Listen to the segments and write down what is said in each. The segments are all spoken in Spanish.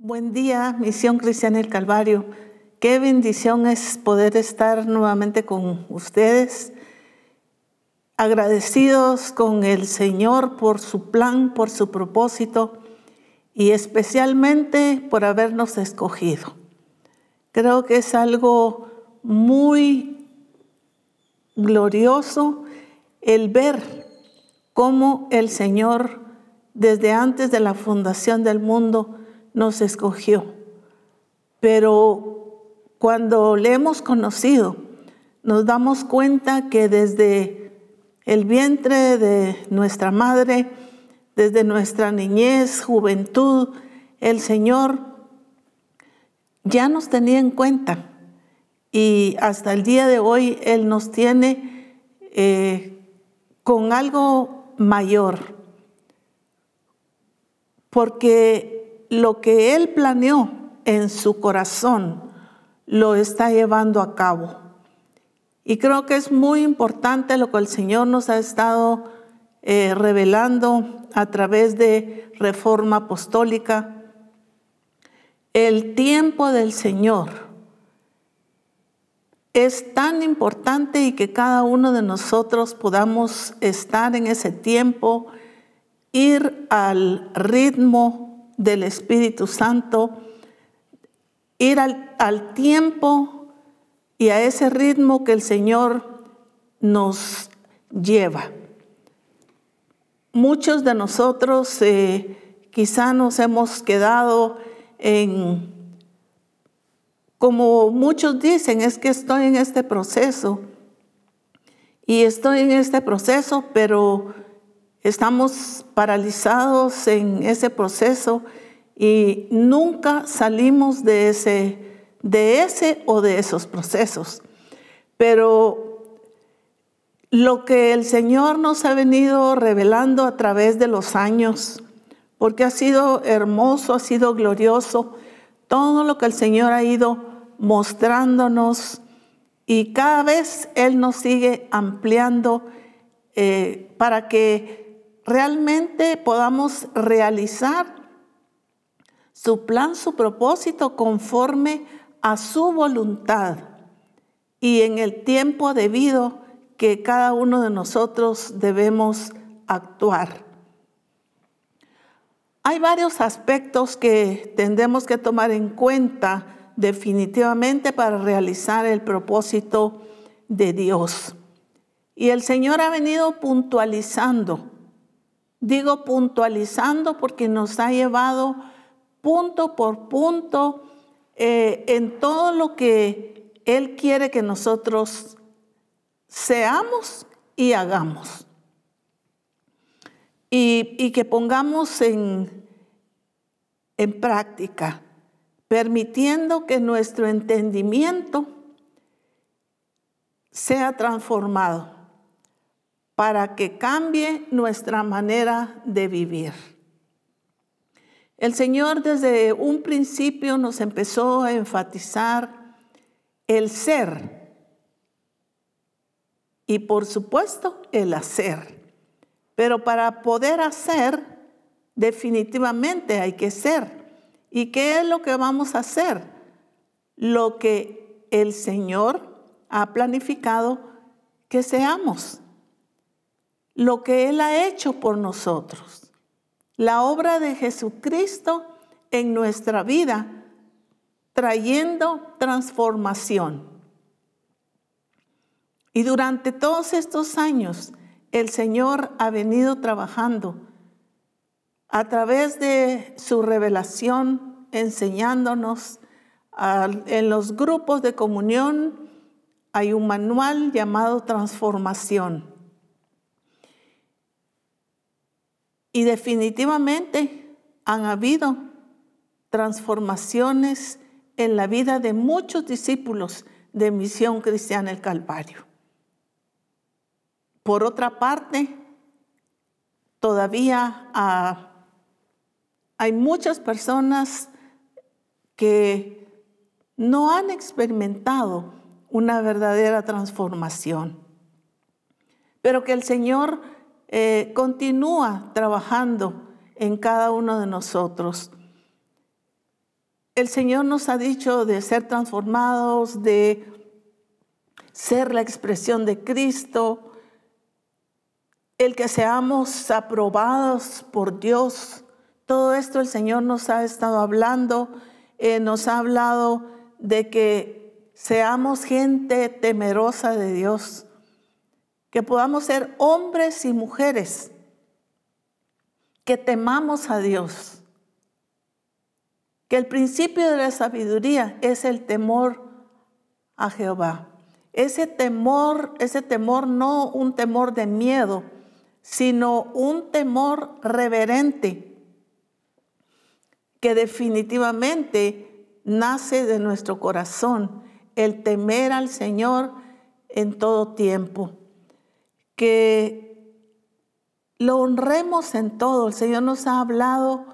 Buen día, Misión Cristiana del Calvario. Qué bendición es poder estar nuevamente con ustedes, agradecidos con el Señor por su plan, por su propósito y especialmente por habernos escogido. Creo que es algo muy glorioso el ver cómo el Señor desde antes de la fundación del mundo nos escogió. Pero cuando le hemos conocido, nos damos cuenta que desde el vientre de nuestra madre, desde nuestra niñez, juventud, el Señor ya nos tenía en cuenta. Y hasta el día de hoy Él nos tiene eh, con algo mayor. Porque lo que Él planeó en su corazón lo está llevando a cabo. Y creo que es muy importante lo que el Señor nos ha estado eh, revelando a través de reforma apostólica. El tiempo del Señor es tan importante y que cada uno de nosotros podamos estar en ese tiempo, ir al ritmo del Espíritu Santo, ir al, tiempo y a ese ritmo que el Señor nos lleva. Muchos de nosotros eh, quizá nos hemos quedado en, como muchos dicen, es que estoy en este proceso y estoy en este proceso, pero Estamos paralizados en ese proceso y nunca salimos de ese, de ese o de esos procesos. Pero lo que el Señor nos ha venido revelando a través de los años, porque ha sido hermoso, ha sido glorioso, todo lo que el Señor ha ido mostrándonos y cada vez Él nos sigue ampliando eh, para que realmente podamos realizar su plan, su propósito conforme a su voluntad y en el tiempo debido que cada uno de nosotros debemos actuar. Hay varios aspectos que tendremos que tomar en cuenta definitivamente para realizar el propósito de Dios. Y el Señor ha venido puntualizando Digo puntualizando porque nos ha llevado punto por punto eh, en todo lo que Él quiere que nosotros seamos y hagamos. Y, que pongamos en, en práctica, permitiendo que nuestro entendimiento sea transformado para que cambie nuestra manera de vivir. El Señor desde un principio nos empezó a enfatizar el ser y por supuesto el hacer. Pero para poder hacer, definitivamente hay que ser. ¿Y qué es lo que vamos a hacer? Lo que el Señor ha planificado que seamos lo que Él ha hecho por nosotros. La obra de Jesucristo en nuestra vida, trayendo transformación. Y durante todos estos años, el Señor ha venido trabajando a través de su revelación, enseñándonos en los grupos de comunión. Hay un manual llamado Transformación Y definitivamente han habido transformaciones en la vida de muchos discípulos de Misión Cristiana el Calvario. Por otra parte, todavía ah, hay muchas personas que no han experimentado una verdadera transformación, pero que el Señor eh, continúa trabajando en cada uno de nosotros. el Señor nos ha dicho de ser transformados, de ser la expresión de Cristo, el que seamos aprobados por Dios. Todo esto el Señor nos ha estado hablando, eh, nos ha hablado de que seamos gente temerosa de Dios, que podamos ser hombres y mujeres, que temamos a Dios, que el principio de la sabiduría es el temor a Jehová. Ese temor, ese temor no un temor de miedo, sino un temor reverente que definitivamente nace de nuestro corazón, el temer al Señor en todo tiempo. Que lo honremos en todo. El Señor nos ha hablado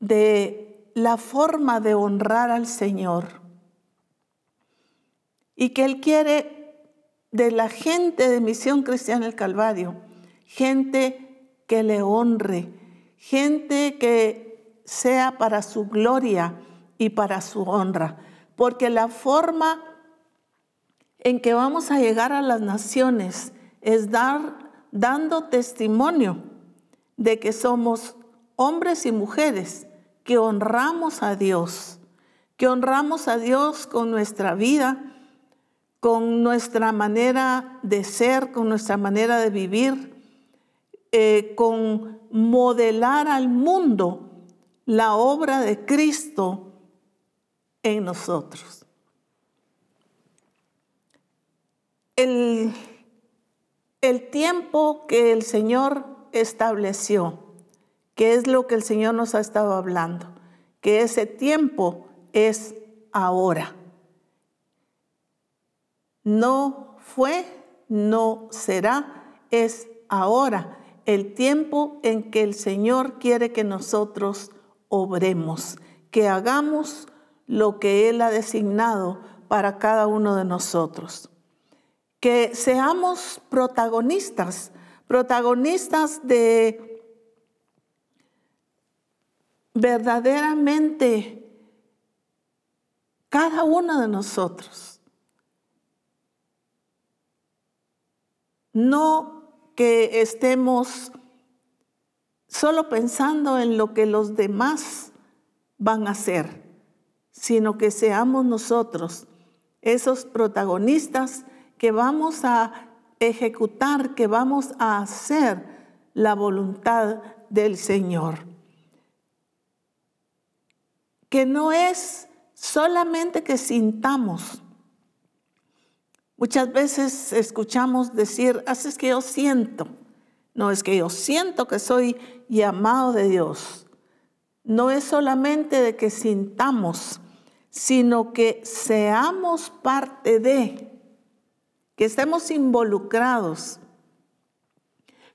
de la forma de honrar al Señor. Y que Él quiere de la gente de Misión Cristiana del Calvario, gente que le honre, gente que sea para su gloria y para su honra. Porque la forma en que vamos a llegar a las naciones es dar, dando testimonio de que somos hombres y mujeres que honramos a Dios, que honramos a Dios con nuestra vida, con nuestra manera de ser, con nuestra manera de vivir, eh, con modelar al mundo la obra de Cristo en nosotros. El, el tiempo que el Señor estableció, que es lo que el Señor nos ha estado hablando, que ese tiempo es ahora. No fue, no será, es ahora el tiempo en que el Señor quiere que nosotros obremos, que hagamos lo que Él ha designado para cada uno de nosotros. Que seamos protagonistas, protagonistas de verdaderamente cada uno de nosotros. No que estemos solo pensando en lo que los demás van a hacer, sino que seamos nosotros esos protagonistas que vamos a ejecutar, que vamos a hacer la voluntad del Señor. Que no es solamente que sintamos, Muchas veces escuchamos decir, haces que yo siento. No es que yo siento que soy llamado de Dios. No es solamente de que sintamos, sino que seamos parte de, que estemos involucrados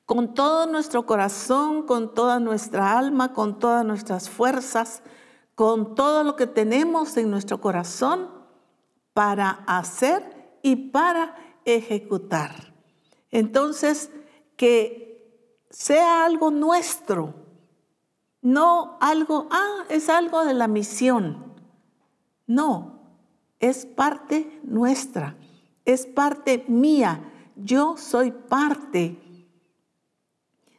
con todo nuestro corazón, con toda nuestra alma, con todas nuestras fuerzas, con todo lo que tenemos en nuestro corazón para hacer y para ejecutar. Entonces, que sea algo nuestro, no algo, ah, es algo de la misión. No, es parte nuestra, es parte mía. Yo soy parte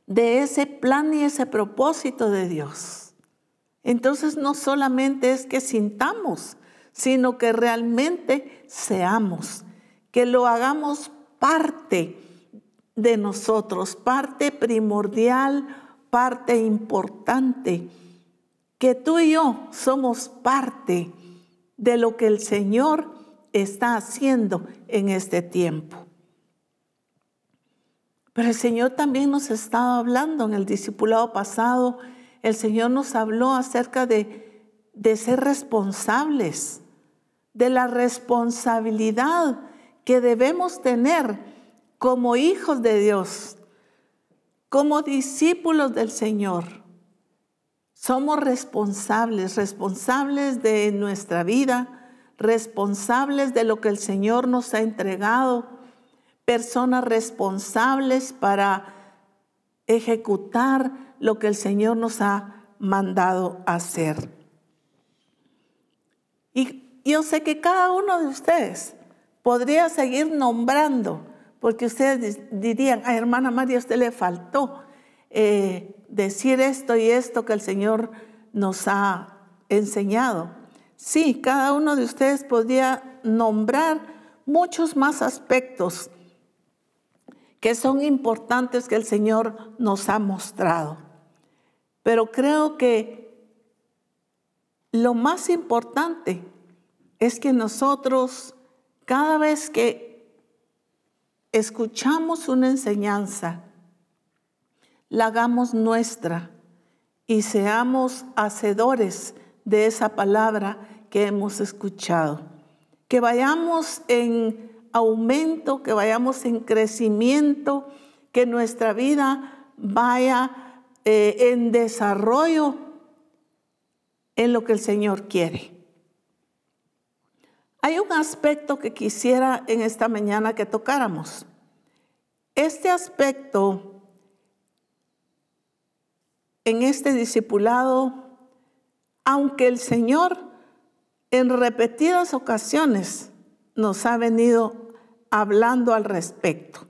de ese plan y ese propósito de Dios. Entonces no solamente es que sintamos, sino que realmente seamos que lo hagamos parte de nosotros, parte primordial, parte importante, que tú y yo somos parte de lo que el Señor está haciendo en este tiempo. Pero el Señor también nos estaba hablando en el discipulado pasado, el Señor nos habló acerca de, de ser responsables, de la responsabilidad que debemos tener como hijos de Dios, como discípulos del Señor. Somos responsables, responsables de nuestra vida, responsables de lo que el Señor nos ha entregado, personas responsables para ejecutar lo que el Señor nos ha mandado hacer. Y yo sé que cada uno de ustedes podría seguir nombrando, porque ustedes dirían, a hermana María, a usted le faltó eh, decir esto y esto que el Señor nos ha enseñado. Sí, cada uno de ustedes podría nombrar muchos más aspectos que son importantes que el Señor nos ha mostrado. Pero creo que lo más importante es que nosotros, cada vez que escuchamos una enseñanza, la hagamos nuestra y seamos hacedores de esa palabra que hemos escuchado. Que vayamos en aumento, que vayamos en crecimiento, que nuestra vida vaya eh, en desarrollo en lo que el Señor quiere. Hay un aspecto que quisiera en esta mañana que tocáramos. Este aspecto en este discipulado, aunque el Señor en repetidas ocasiones nos ha venido hablando al respecto.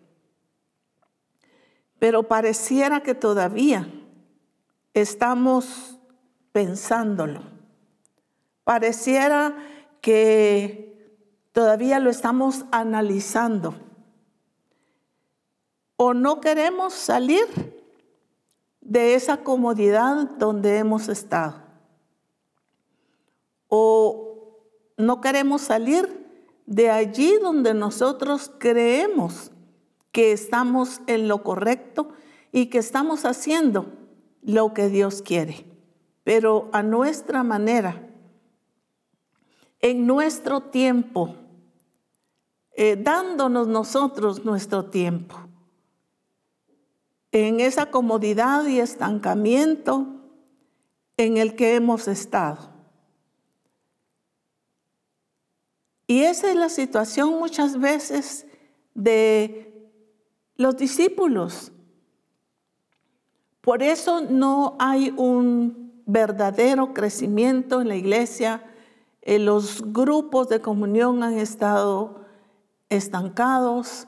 Pero pareciera que todavía estamos pensándolo. Pareciera que todavía lo estamos analizando. O no queremos salir de esa comodidad donde hemos estado. O no queremos salir de allí donde nosotros creemos que estamos en lo correcto y que estamos haciendo lo que Dios quiere, pero a nuestra manera, en nuestro tiempo, eh, dándonos nosotros nuestro tiempo, en esa comodidad y estancamiento en el que hemos estado. Y esa es la situación muchas veces de los discípulos. Por eso no hay un verdadero crecimiento en la iglesia. Eh, los grupos de comunión han estado estancados.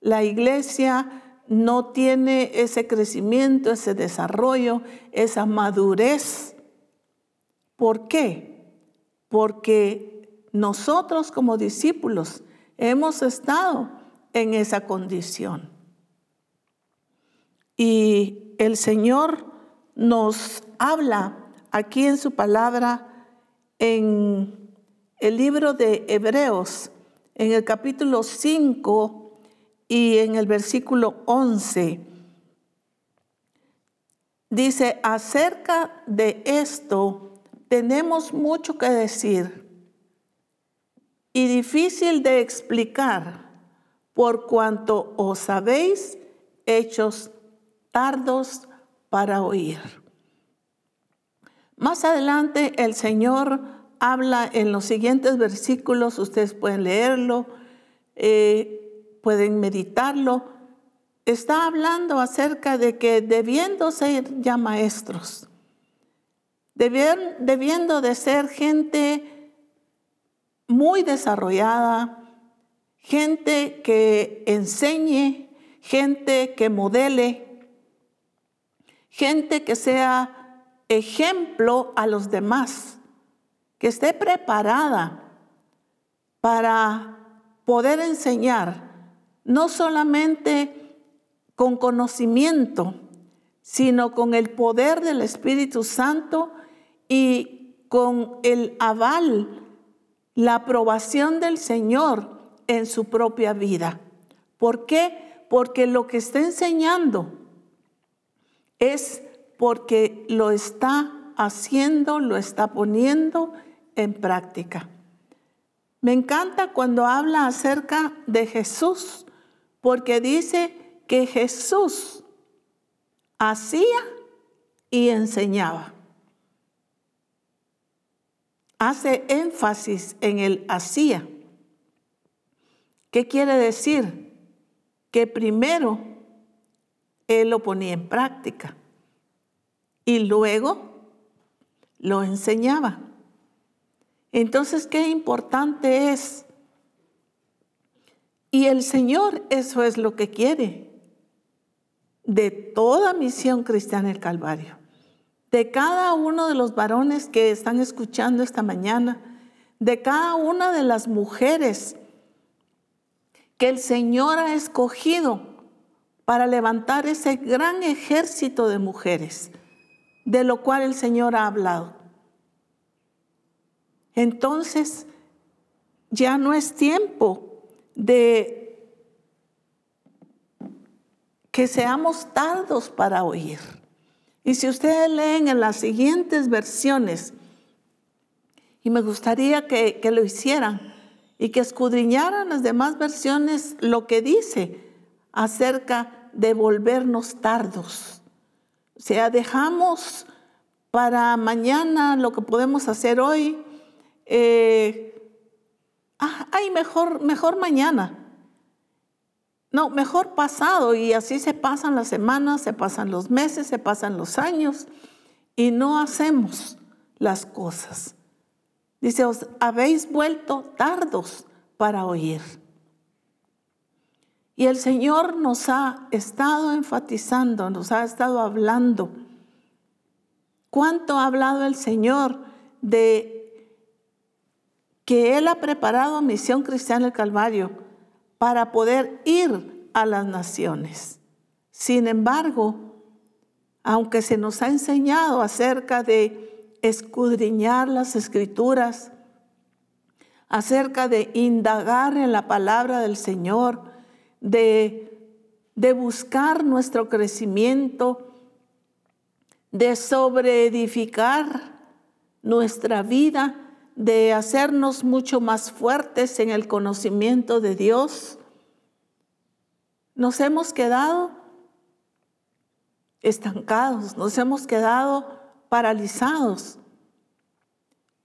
La iglesia no tiene ese crecimiento, ese desarrollo, esa madurez. ¿Por qué? Porque nosotros como discípulos hemos estado en esa condición. Y el Señor nos habla aquí en su palabra en el libro de Hebreos, en el capítulo 5 y en el versículo 11. Dice, acerca de esto tenemos mucho que decir y difícil de explicar por cuanto os habéis hechos tardos para oír. Más adelante el Señor habla en los siguientes versículos, ustedes pueden leerlo, eh, pueden meditarlo. Está hablando acerca de que debiendo ser ya maestros, debiendo de ser gente muy desarrollada, gente que enseñe, gente que modele, gente que sea ejemplo a los demás, que esté preparada para poder enseñar, no solamente con conocimiento, sino con el poder del Espíritu Santo y con el aval la aprobación del Señor en su propia vida. ¿Por qué? Porque lo que está enseñando es porque lo está haciendo, lo está poniendo en práctica. Me encanta cuando habla acerca de Jesús, porque dice que Jesús hacía y enseñaba hace énfasis en el hacía. ¿Qué quiere decir? Que primero él lo ponía en práctica y luego lo enseñaba. Entonces, qué importante es. Y el Señor eso es lo que quiere de toda misión cristiana el Calvario, de cada uno de los varones que están escuchando esta mañana, de cada una de las mujeres que el Señor ha escogido para levantar ese gran ejército de mujeres, de lo cual el Señor ha hablado. Entonces, ya no es tiempo de que seamos tardos para oír. Y si ustedes leen en las siguientes versiones, y me gustaría que, que lo hicieran y que escudriñaran las demás versiones lo que dice acerca de volvernos tardos. O sea, dejamos para mañana lo que podemos hacer hoy. Eh, ah, ay, mejor, mejor mañana. No, mejor pasado y así se pasan las semanas, se pasan los meses, se pasan los años y no hacemos las cosas. Dice, os habéis vuelto tardos para oír. Y el Señor nos ha estado enfatizando, nos ha estado hablando. ¿Cuánto ha hablado el Señor de que Él ha preparado Misión Cristiana del Calvario para poder ir a las naciones? Sin embargo, aunque se nos ha enseñado acerca de escudriñar las escrituras, acerca de indagar en la palabra del Señor, de, de buscar nuestro crecimiento, de sobreedificar nuestra vida, de hacernos mucho más fuertes en el conocimiento de Dios, nos hemos quedado estancados, nos hemos quedado paralizados.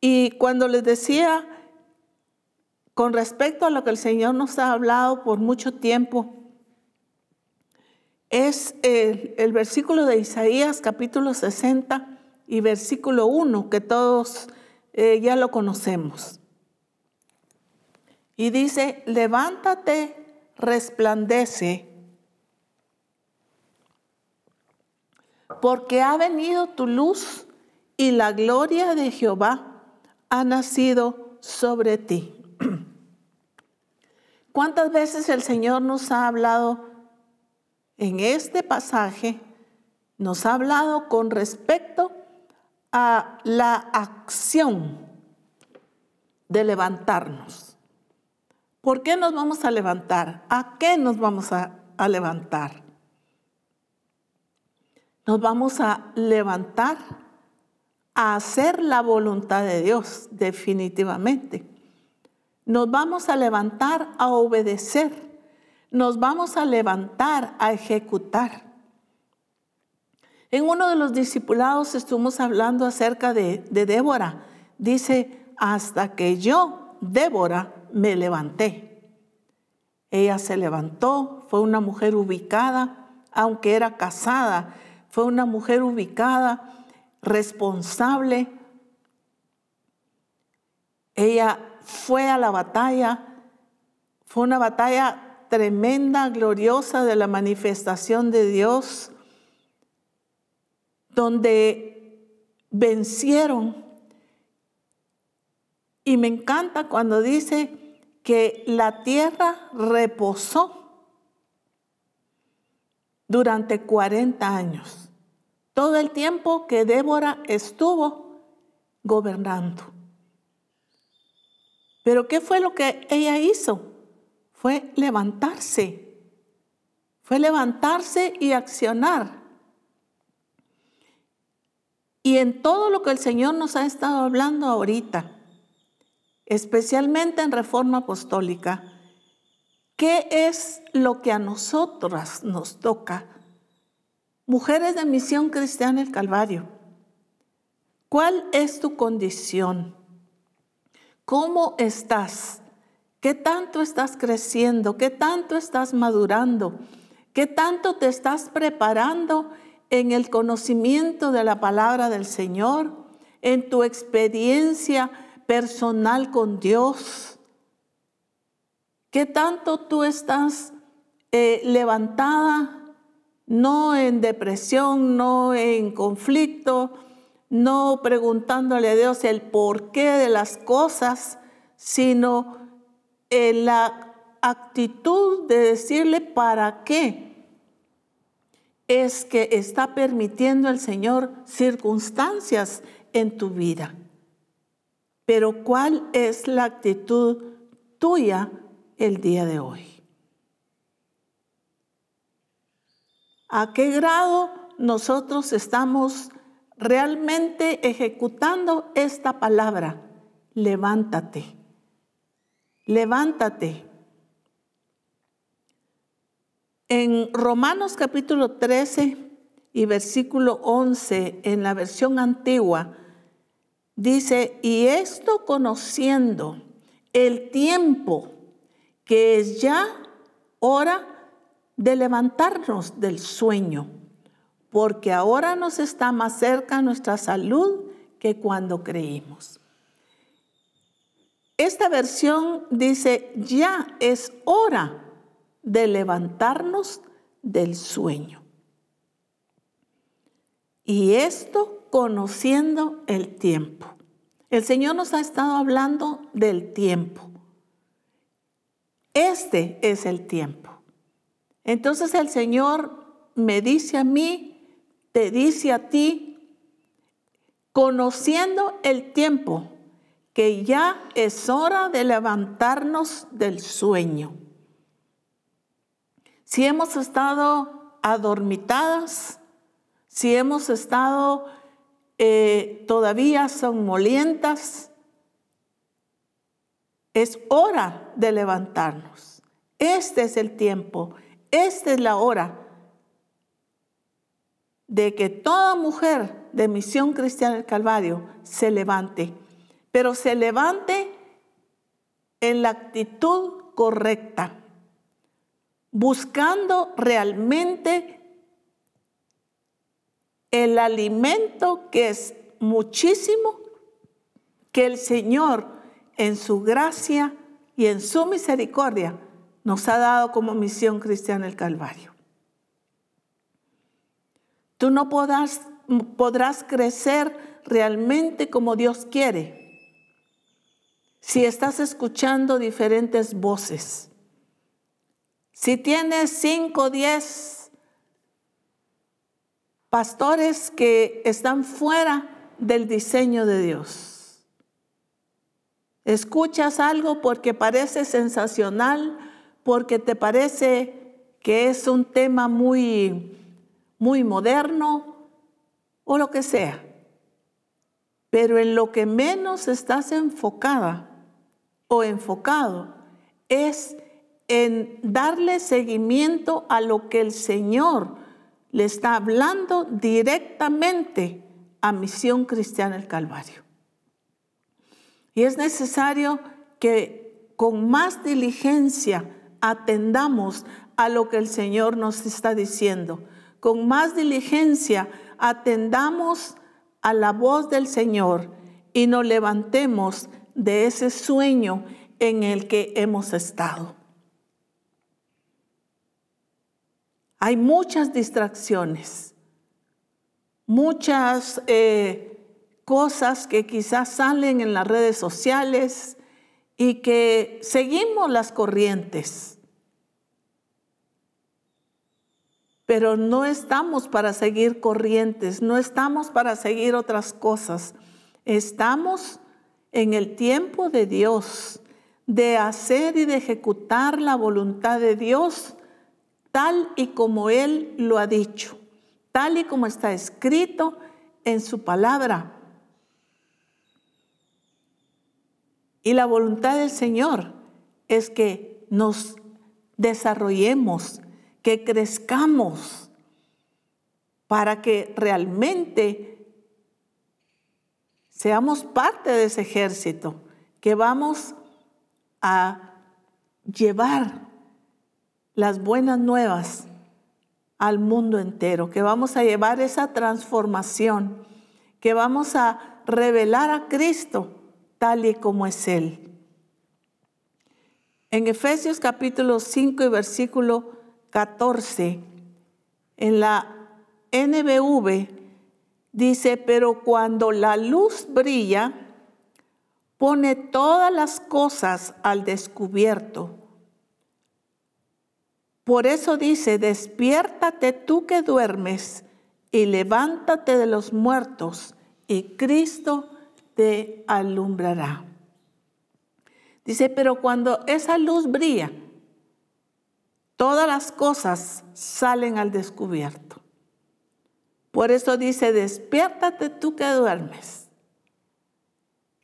Y cuando les decía con respecto a lo que el Señor nos ha hablado por mucho tiempo, es el, versículo de Isaías capítulo 60 y versículo 1, que todos eh, ya lo conocemos. Y dice, levántate, resplandece, porque ha venido tu luz y la gloria de Jehová ha nacido sobre ti. ¿Cuántas veces el Señor nos ha hablado en este pasaje? Nos ha hablado con respecto a la acción de levantarnos. ¿Por qué nos vamos a levantar? ¿A qué nos vamos a, levantar? Nos vamos a levantar a hacer la voluntad de Dios, definitivamente. Nos vamos a levantar a obedecer. Nos vamos a levantar a ejecutar. En uno de los discipulados estuvimos hablando acerca de Débora. Dice, hasta que yo, Débora, me levanté. Ella se levantó, fue una mujer ubicada, aunque era casada, fue una mujer ubicada, responsable. Ella fue a la batalla. Fue una batalla tremenda, gloriosa de la manifestación de Dios, donde vencieron. Y me encanta cuando dice que la tierra reposó durante 40 años, todo el tiempo que Débora estuvo gobernando. Pero ¿qué fue lo que ella hizo? Fue levantarse. Fue levantarse y accionar. Y en todo lo que el Señor nos ha estado hablando ahorita, especialmente en reforma apostólica, ¿qué es lo que a nosotras nos toca? Mujeres de misión cristiana el Calvario. ¿Cuál es tu condición? ¿Cómo estás? ¿Qué tanto estás creciendo? ¿Qué tanto estás madurando? ¿Qué tanto te estás preparando en el conocimiento de la palabra del Señor? En tu experiencia personal con Dios. ¿Qué tanto tú estás eh, levantada, no en depresión, no en conflicto, no preguntándole a Dios el porqué de las cosas, sino en la actitud de decirle para qué es que está permitiendo el Señor circunstancias en tu vida. Pero ¿cuál es la actitud tuya el día de hoy? ¿A qué grado nosotros estamos realmente ejecutando esta palabra? Levántate, levántate. En Romanos capítulo 13 y versículo 11, en la versión antigua, dice, y esto conociendo el tiempo que es ya hora de levantarnos del sueño, porque ahora nos está más cerca nuestra salud que cuando creímos. Esta versión dice, ya es hora de levantarnos del sueño. Y esto conociendo el tiempo. El Señor nos ha estado hablando del tiempo. Este es el tiempo. Entonces el Señor me dice a mí, te dice a ti, conociendo el tiempo, que ya es hora de levantarnos del sueño si hemos estado adormitadas, si hemos estado eh, todavía somnolientas, es hora de levantarnos. Este es el tiempo, esta es la hora de que toda mujer de Misión Cristiana del Calvario se levante, pero se levante en la actitud correcta buscando realmente el alimento que es muchísimo que el Señor en su gracia y en su misericordia nos ha dado como misión cristiana el Calvario. Tú no podrás, crecer realmente como Dios quiere si estás escuchando diferentes voces si tienes cinco o diez pastores que están fuera del diseño de Dios, escuchas algo porque parece sensacional, porque te parece que es un tema muy, muy moderno o lo que sea. Pero en lo que menos estás enfocada o enfocado es en darle seguimiento a lo que el Señor le está hablando directamente a Misión Cristiana el Calvario. Y es necesario que con más diligencia atendamos a lo que el Señor nos está diciendo. Con más diligencia atendamos a la voz del Señor y nos levantemos de ese sueño en el que hemos estado. Hay muchas distracciones, muchas eh, cosas que quizás salen en las redes sociales y que seguimos las corrientes. Pero no estamos para seguir corrientes, no estamos para seguir otras cosas. Estamos en el tiempo de Dios, de hacer y de ejecutar la voluntad de Dios tal y como Él lo ha dicho, tal y como está escrito en su palabra. Y la voluntad del Señor es que nos desarrollemos, que crezcamos, para que realmente seamos parte de ese ejército, que vamos a llevar las buenas nuevas al mundo entero, que vamos a llevar esa transformación, que vamos a revelar a Cristo tal y como es Él. En Efesios capítulo 5 y versículo 14, en la NBV, dice, pero cuando la luz brilla, pone todas las cosas al descubierto. Por eso dice, despiértate tú que duermes y levántate de los muertos y Cristo te alumbrará. Dice, pero cuando esa luz brilla, todas las cosas salen al descubierto. Por eso dice, despiértate tú que duermes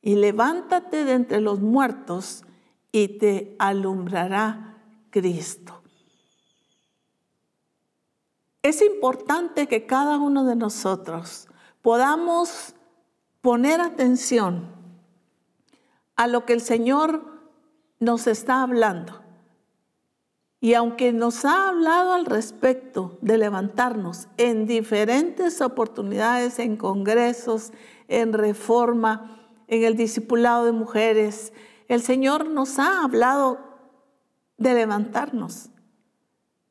y levántate de entre los muertos y te alumbrará Cristo. Es importante que cada uno de nosotros podamos poner atención a lo que el Señor nos está hablando. Y aunque nos ha hablado al respecto de levantarnos en diferentes oportunidades, en congresos, en reforma, en el discipulado de mujeres, el Señor nos ha hablado de levantarnos.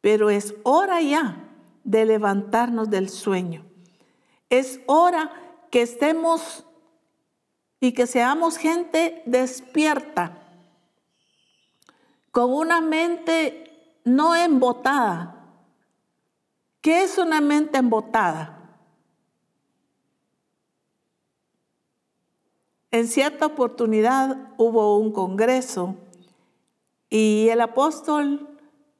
Pero es hora ya de levantarnos del sueño. Es hora que estemos y que seamos gente despierta, con una mente no embotada. ¿Qué es una mente embotada? En cierta oportunidad hubo un congreso y el apóstol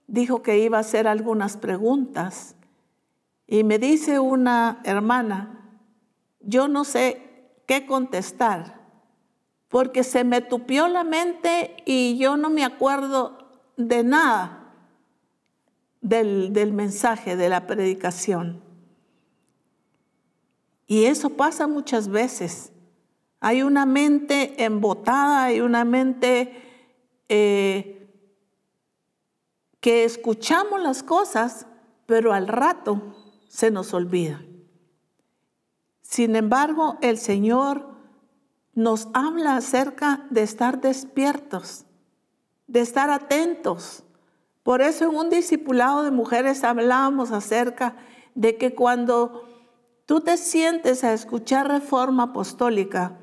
dijo que iba a hacer algunas preguntas. Y me dice una hermana, yo no sé qué contestar, porque se me tupió la mente y yo no me acuerdo de nada del, del mensaje, de la predicación. Y eso pasa muchas veces. Hay una mente embotada, hay una mente eh, que escuchamos las cosas, pero al rato se nos olvida. Sin embargo, el Señor nos habla acerca de estar despiertos, de estar atentos. Por eso en un discipulado de mujeres hablábamos acerca de que cuando tú te sientes a escuchar reforma apostólica,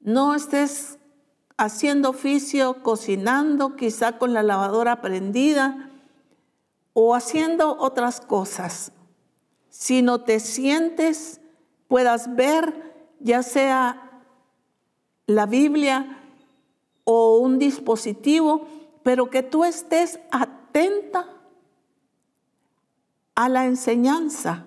no estés haciendo oficio, cocinando, quizá con la lavadora prendida, o haciendo otras cosas, si no te sientes, puedas ver ya sea la Biblia o un dispositivo, pero que tú estés atenta a la enseñanza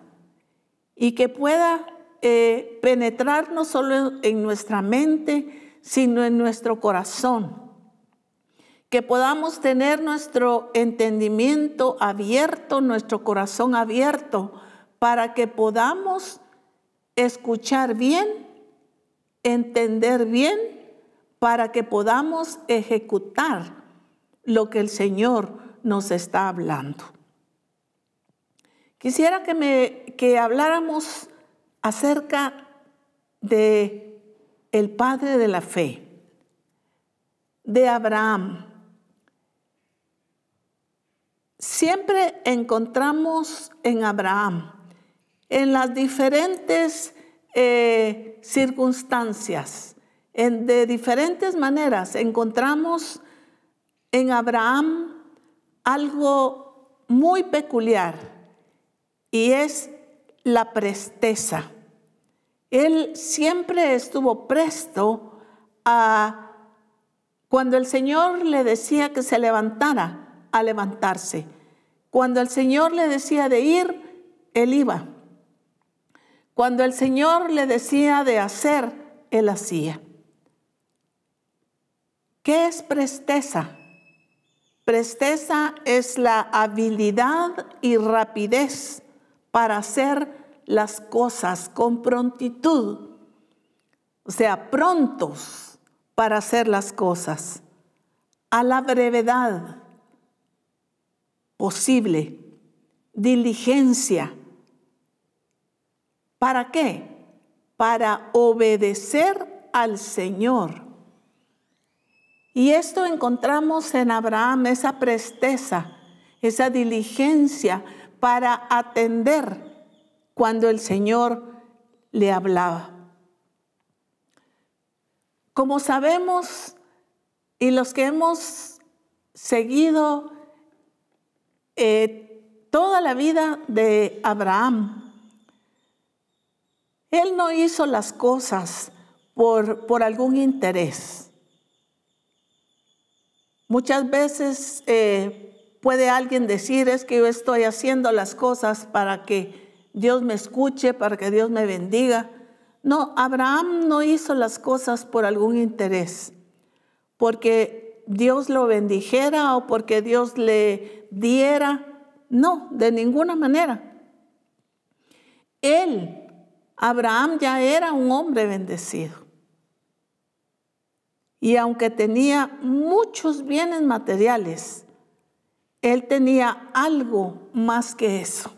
y que pueda eh, penetrar no solo en nuestra mente, sino en nuestro corazón que podamos tener nuestro entendimiento abierto, nuestro corazón abierto, para que podamos escuchar bien, entender bien, para que podamos ejecutar lo que el Señor nos está hablando. Quisiera que, me, que habláramos acerca de el padre de la fe, de Abraham. Siempre encontramos en Abraham, en las diferentes eh, circunstancias, en, de diferentes maneras, encontramos en Abraham algo muy peculiar y es la presteza. Él siempre estuvo presto a cuando el Señor le decía que se levantara a levantarse. Cuando el Señor le decía de ir, él iba. Cuando el Señor le decía de hacer, él hacía. ¿Qué es presteza? Presteza es la habilidad y rapidez para hacer las cosas con prontitud, o sea, prontos para hacer las cosas, a la brevedad, posible, diligencia. ¿Para qué? Para obedecer al Señor. Y esto encontramos en Abraham, esa presteza, esa diligencia para atender cuando el Señor le hablaba. Como sabemos, y los que hemos seguido eh, toda la vida de Abraham, él no hizo las cosas por, por algún interés. Muchas veces eh, puede alguien decir, es que yo estoy haciendo las cosas para que Dios me escuche, para que Dios me bendiga. No, Abraham no hizo las cosas por algún interés, porque Dios lo bendijera o porque Dios le diera. No, de ninguna manera. Él, Abraham ya era un hombre bendecido. Y aunque tenía muchos bienes materiales, él tenía algo más que eso.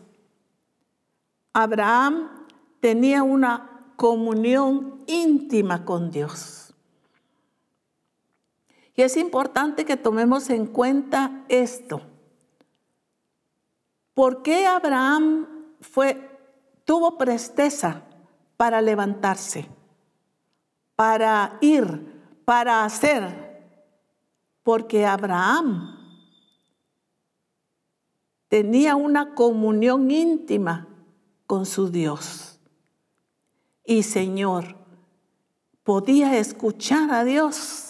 Abraham tenía una comunión íntima con Dios. Y es importante que tomemos en cuenta esto. ¿Por qué Abraham tuvo presteza para levantarse, para ir para hacer, porque Abraham tenía una comunión íntima con su Dios. Y Señor, podía escuchar a Dios.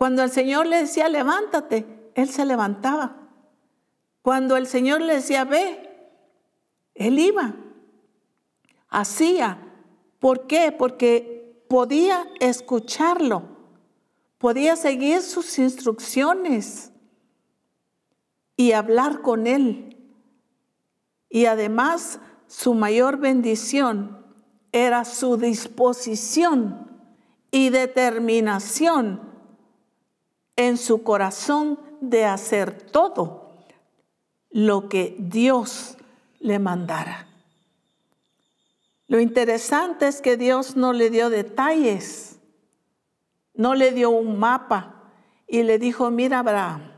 Cuando el Señor le decía, levántate, Él se levantaba. Cuando el Señor le decía, ve, Él iba. Hacía. ¿Por qué? Porque podía escucharlo, podía seguir sus instrucciones y hablar con él. Y además su mayor bendición era su disposición y determinación en su corazón de hacer todo lo que Dios le mandara. Lo interesante es que Dios no le dio detalles, no le dio un mapa y le dijo, mira Abraham,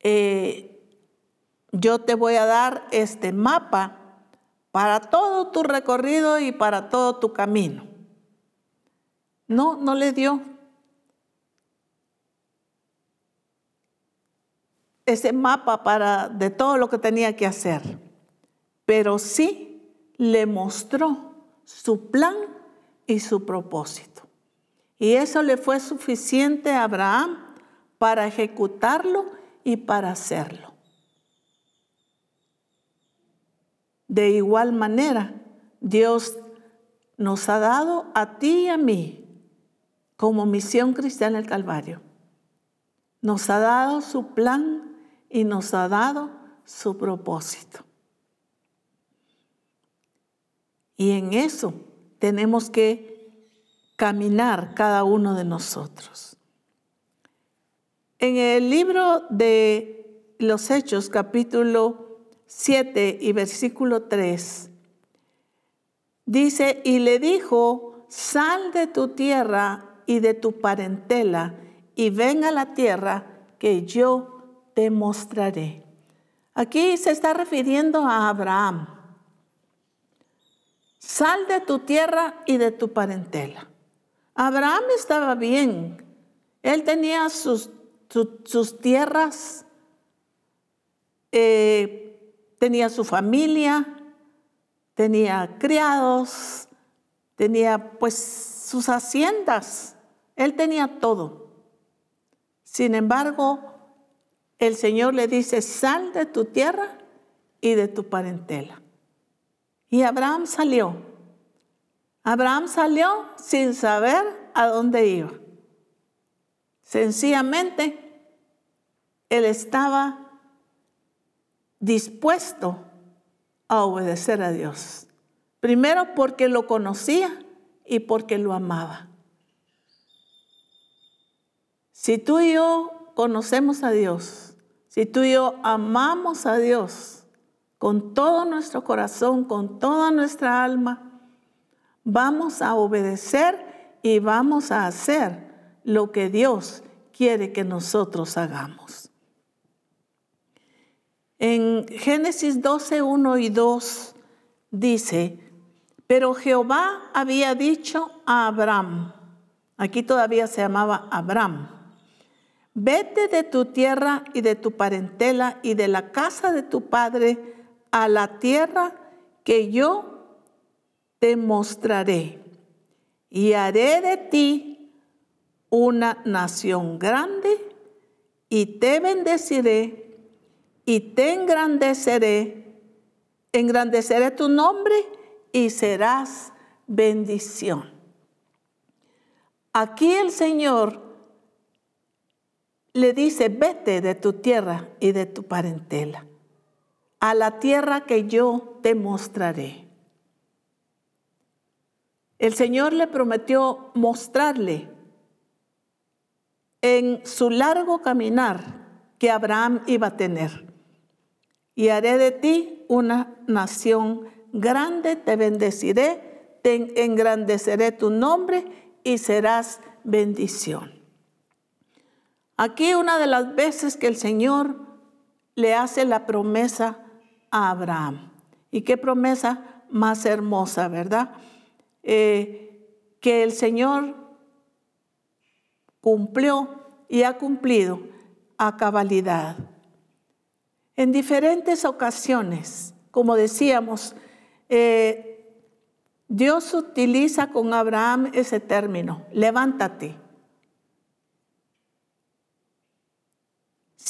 eh, yo te voy a dar este mapa para todo tu recorrido y para todo tu camino. No, no le dio. Ese mapa para de todo lo que tenía que hacer, pero sí le mostró su plan y su propósito. Y eso le fue suficiente a Abraham para ejecutarlo y para hacerlo. De igual manera, Dios nos ha dado a ti y a mí como misión cristiana el Calvario. Nos ha dado su plan y nos ha dado su propósito. Y en eso tenemos que caminar cada uno de nosotros. En el libro de los Hechos, capítulo 7 y versículo 3, dice, y le dijo, sal de tu tierra y de tu parentela y ven a la tierra que yo mostraré. Aquí se está refiriendo a Abraham. Sal de tu tierra y de tu parentela. Abraham estaba bien. Él tenía sus, sus, tierras, eh, tenía su familia, tenía criados, tenía pues sus haciendas. Él tenía todo. Sin embargo, el Señor le dice, sal de tu tierra y de tu parentela. Y Abraham salió. Abraham salió sin saber a dónde iba. Sencillamente, él estaba dispuesto a obedecer a Dios. Primero porque lo conocía y porque lo amaba. Si tú y yo conocemos a Dios, si tú y yo amamos a Dios, con todo nuestro corazón, con toda nuestra alma, vamos a obedecer y vamos a hacer lo que Dios quiere que nosotros hagamos. En Génesis 12, 1 y 2 dice, pero Jehová había dicho a Abraham, aquí todavía se llamaba Abraham, vete de tu tierra y de tu parentela y de la casa de tu padre a la tierra que yo te mostraré y haré de ti una nación grande y te bendeciré y te engrandeceré, engrandeceré tu nombre y serás bendición. Aquí el Señor le dice, vete de tu tierra y de tu parentela a la tierra que yo te mostraré. El Señor le prometió mostrarle en su largo caminar que Abraham iba a tener. Y haré de ti una nación grande, te bendeciré, te engrandeceré tu nombre y serás bendición. Aquí una de las veces que el Señor le hace la promesa a Abraham. Y qué promesa más hermosa, ¿verdad? Eh, que el Señor cumplió y ha cumplido a cabalidad. En diferentes ocasiones, como decíamos, eh, Dios utiliza con Abraham ese término, levántate.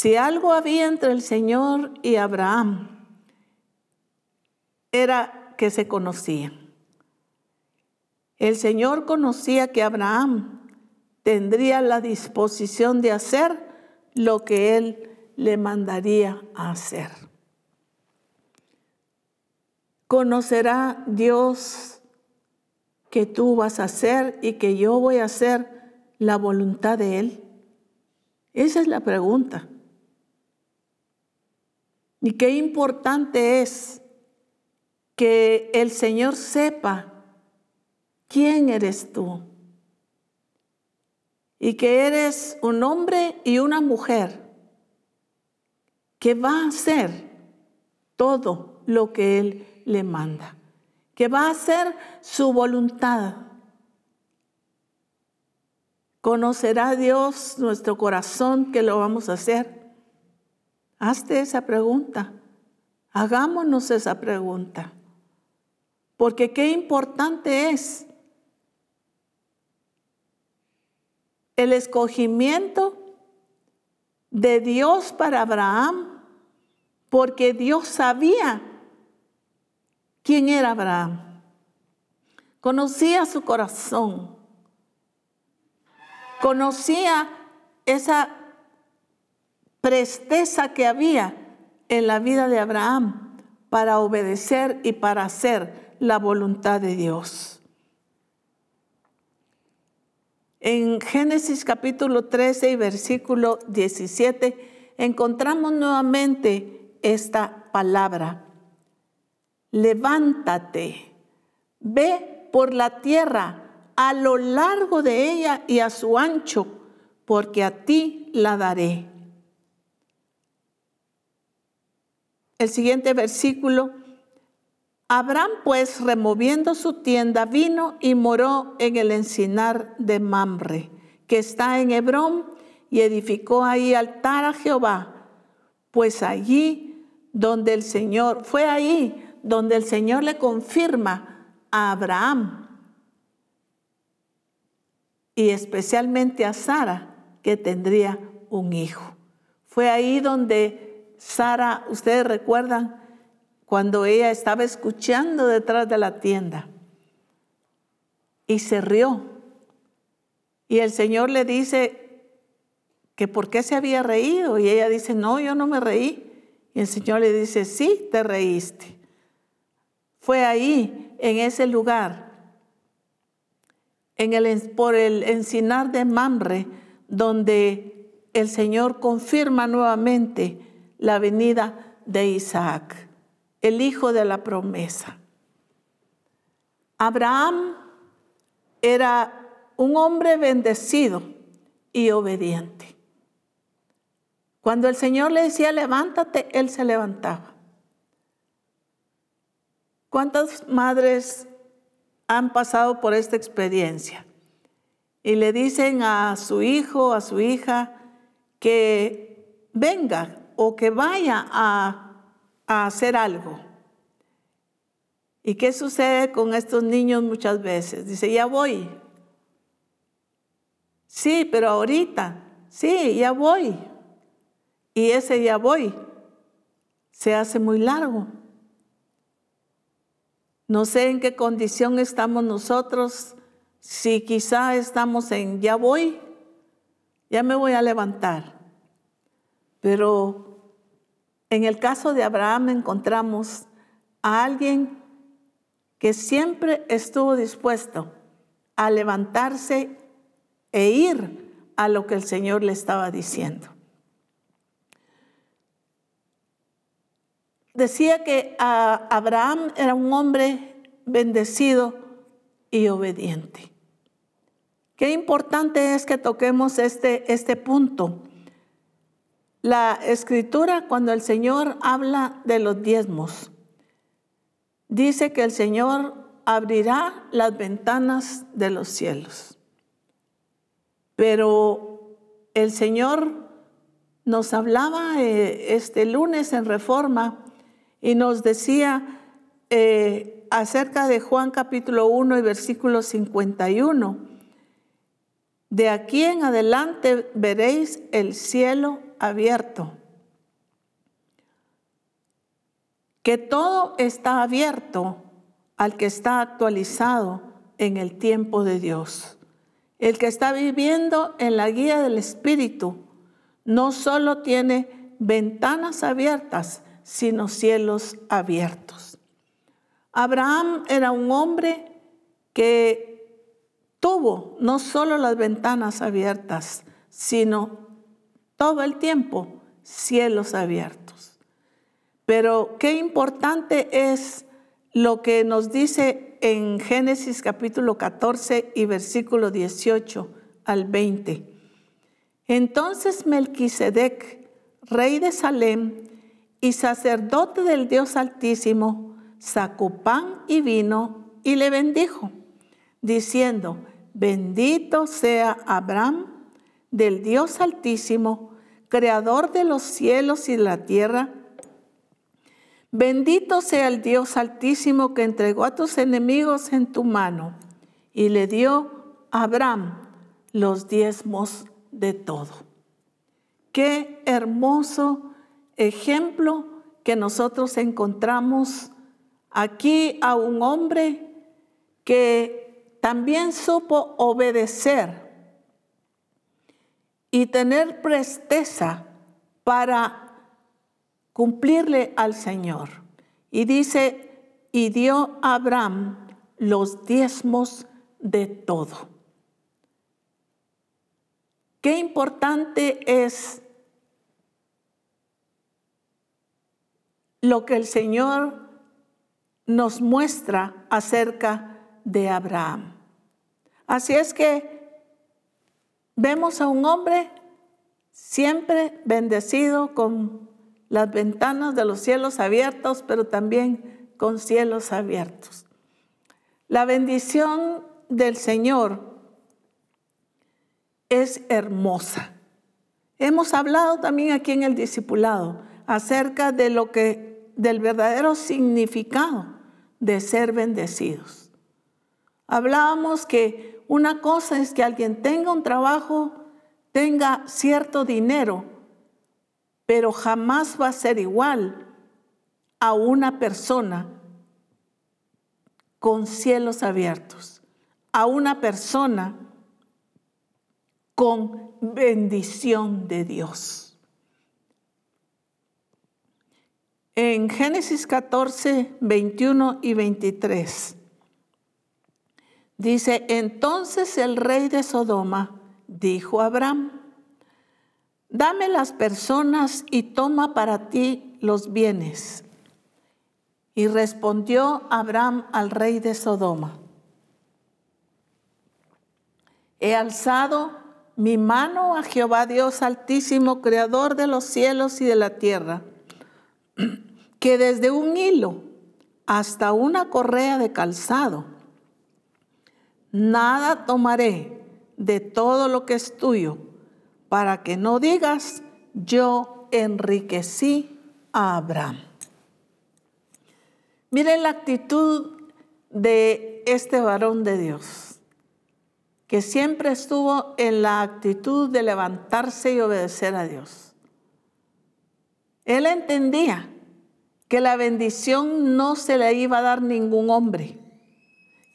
Si algo había entre el Señor y Abraham, era que se conocían. El Señor conocía que Abraham tendría la disposición de hacer lo que él le mandaría a hacer. Conocerá Dios que tú vas a hacer y que yo voy a hacer la voluntad de Él? Esa es la pregunta. Y qué importante es que el Señor sepa quién eres tú y que eres un hombre y una mujer que va a hacer todo lo que Él le manda, que va a hacer su voluntad. ¿Conocerá Dios nuestro corazón que lo vamos a hacer? Hazte esa pregunta. Hagámonos esa pregunta. Porque qué importante es el escogimiento de Dios para Abraham, porque Dios sabía quién era Abraham. Conocía su corazón. Conocía esa presteza que había en la vida de Abraham para obedecer y para hacer la voluntad de Dios. En Génesis capítulo 13 y versículo 17 encontramos nuevamente esta palabra. Levántate, ve por la tierra a lo largo de ella y a su ancho, porque a ti la daré. El siguiente versículo Abraham pues removiendo su tienda vino y moró en el encinar de Mamre, que está en Hebrón, y edificó ahí altar a Jehová, pues allí donde el Señor, fue ahí donde el Señor le confirma a Abraham y especialmente a Sara que tendría un hijo. Fue ahí donde Sara, ustedes recuerdan, cuando ella estaba escuchando detrás de la tienda y se rió. Y el Señor le dice que por qué se había reído y ella dice, no, yo no me reí. Y el Señor le dice, sí, te reíste. Fue ahí, en ese lugar, en el, por el encinar de Mamre, donde el Señor confirma nuevamente la venida de Isaac el hijo de la promesa. Abraham era un hombre bendecido y obediente. Cuando el Señor le decía, levántate, él se levantaba. ¿Cuántas madres han pasado por esta experiencia? Y le dicen a su hijo, a su hija, que venga o que vaya a, hacer algo. ¿Y qué sucede con estos niños muchas veces? Dice, ya voy. Sí, pero ahorita. Sí, ya voy. Y ese ya voy se hace muy largo. No sé en qué condición estamos nosotros, si quizá estamos en ya voy, ya me voy a levantar. Pero en el caso de Abraham encontramos a alguien que siempre estuvo dispuesto a levantarse e ir a lo que el Señor le estaba diciendo. Decía que Abraham era un hombre bendecido y obediente. Qué importante es que toquemos este, este punto. La escritura, cuando el Señor habla de los diezmos, dice que el Señor abrirá las ventanas de los cielos. Pero el Señor nos hablaba eh, este lunes en Reforma y nos decía eh, acerca de Juan capítulo 1 y versículo 51. De aquí en adelante veréis el cielo abierto que todo está abierto al que está actualizado en el tiempo de Dios. El que está viviendo en la guía del Espíritu no solo tiene ventanas abiertas, sino cielos abiertos. Abraham era un hombre que tuvo no solo las ventanas abiertas, sino todo el tiempo cielos abiertos. Pero qué importante es lo que nos dice en Génesis capítulo 14 y versículo 18 al 20. Entonces Melquisedec, rey de Salem y sacerdote del Dios Altísimo, sacó pan y vino y le bendijo, diciendo, bendito sea Abraham del Dios Altísimo, creador de los cielos y de la tierra, Bendito sea el Dios altísimo que entregó a tus enemigos en tu mano y le dio a Abraham los diezmos de todo. Qué hermoso ejemplo que nosotros encontramos aquí a un hombre que también supo obedecer y tener presteza para cumplirle al Señor. Y dice, y dio a Abraham los diezmos de todo. Qué importante es lo que el Señor nos muestra acerca de Abraham. Así es que vemos a un hombre siempre bendecido con las ventanas de los cielos abiertos, pero también con cielos abiertos. La bendición del Señor es hermosa. Hemos hablado también aquí en el discipulado acerca de lo que del verdadero significado de ser bendecidos. Hablábamos que una cosa es que alguien tenga un trabajo, tenga cierto dinero, pero jamás va a ser igual a una persona con cielos abiertos, a una persona con bendición de Dios. En Génesis 14, 21 y 23 dice, entonces el rey de Sodoma dijo a Abraham, Dame las personas y toma para ti los bienes. Y respondió Abraham al rey de Sodoma, He alzado mi mano a Jehová Dios altísimo, creador de los cielos y de la tierra, que desde un hilo hasta una correa de calzado, nada tomaré de todo lo que es tuyo, para que no digas, yo enriquecí a Abraham. Miren la actitud de este varón de Dios, que siempre estuvo en la actitud de levantarse y obedecer a Dios. Él entendía que la bendición no se le iba a dar ningún hombre,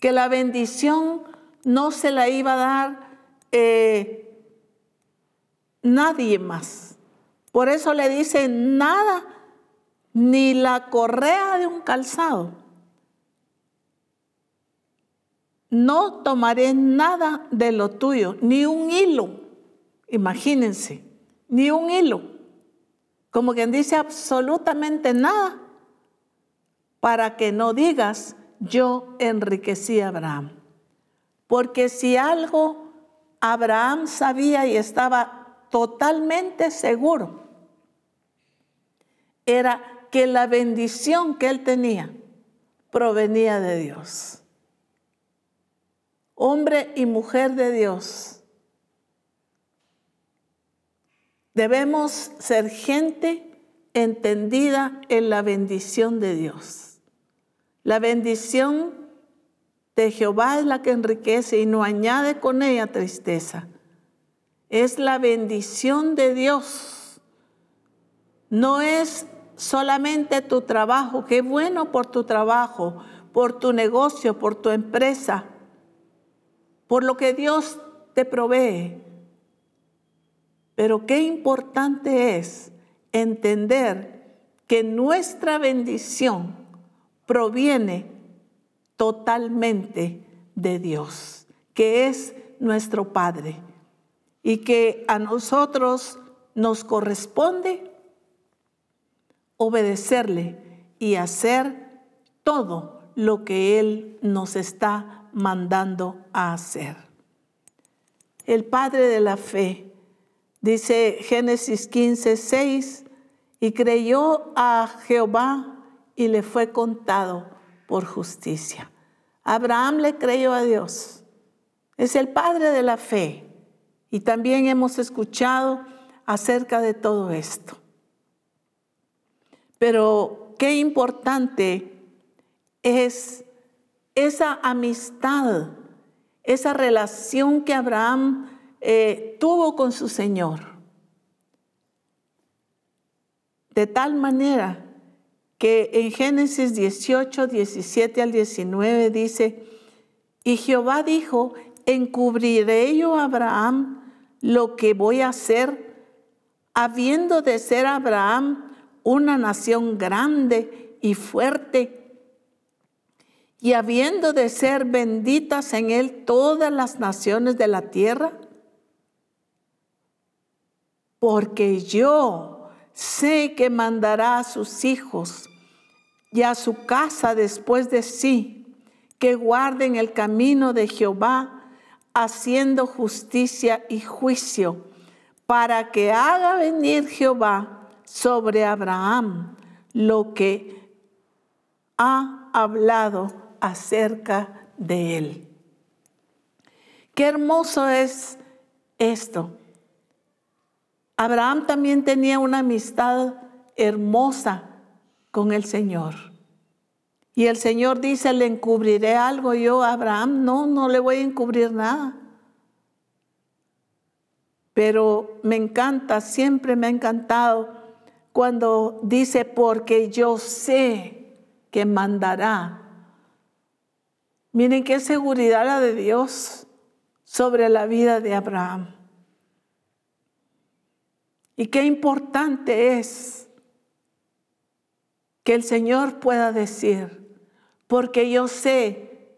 que la bendición no se la iba a dar eh, nadie más. Por eso le dice, nada, ni la correa de un calzado. No tomaré nada de lo tuyo, ni un hilo. Imagínense, ni un hilo. Como quien dice absolutamente nada para que no digas, yo enriquecí a Abraham. Porque si algo Abraham sabía y estaba totalmente seguro, era que la bendición que él tenía provenía de Dios. Hombre y mujer de Dios, debemos ser gente entendida en la bendición de Dios. La bendición de Jehová es la que enriquece y no añade con ella tristeza. Es la bendición de Dios. No es solamente tu trabajo, qué bueno por tu trabajo, por tu negocio, por tu empresa, por lo que Dios te provee. Pero qué importante es entender que nuestra bendición proviene totalmente de Dios, que es nuestro Padre, y que a nosotros nos corresponde obedecerle y hacer todo lo que Él nos está mandando a hacer. El Padre de la fe, dice Génesis 15, 6, y creyó a Jehová y le fue contado por justicia. Abraham le creyó a Dios. Es el padre de la fe. Y también hemos escuchado acerca de todo esto. Pero qué importante es esa amistad, esa relación que Abraham eh, tuvo con su Señor. De tal manera que en Génesis 18, 17 al 19 dice, y Jehová dijo, encubriré yo a Abraham lo que voy a hacer, habiendo de ser Abraham una nación grande y fuerte, y habiendo de ser benditas en él todas las naciones de la tierra, porque yo sé que mandará a sus hijos y a su casa después de sí, que guarden el camino de Jehová, haciendo justicia y juicio, para que haga venir Jehová sobre Abraham lo que ha hablado acerca de él. Qué hermoso es esto Abraham también tenía una amistad hermosa con el Señor. Y el Señor dice, le encubriré algo yo a Abraham. No, no le voy a encubrir nada. Pero me encanta, siempre me ha encantado cuando dice, porque yo sé que mandará. Miren qué seguridad la de Dios sobre la vida de Abraham. Y qué importante es que el Señor pueda decir, porque yo sé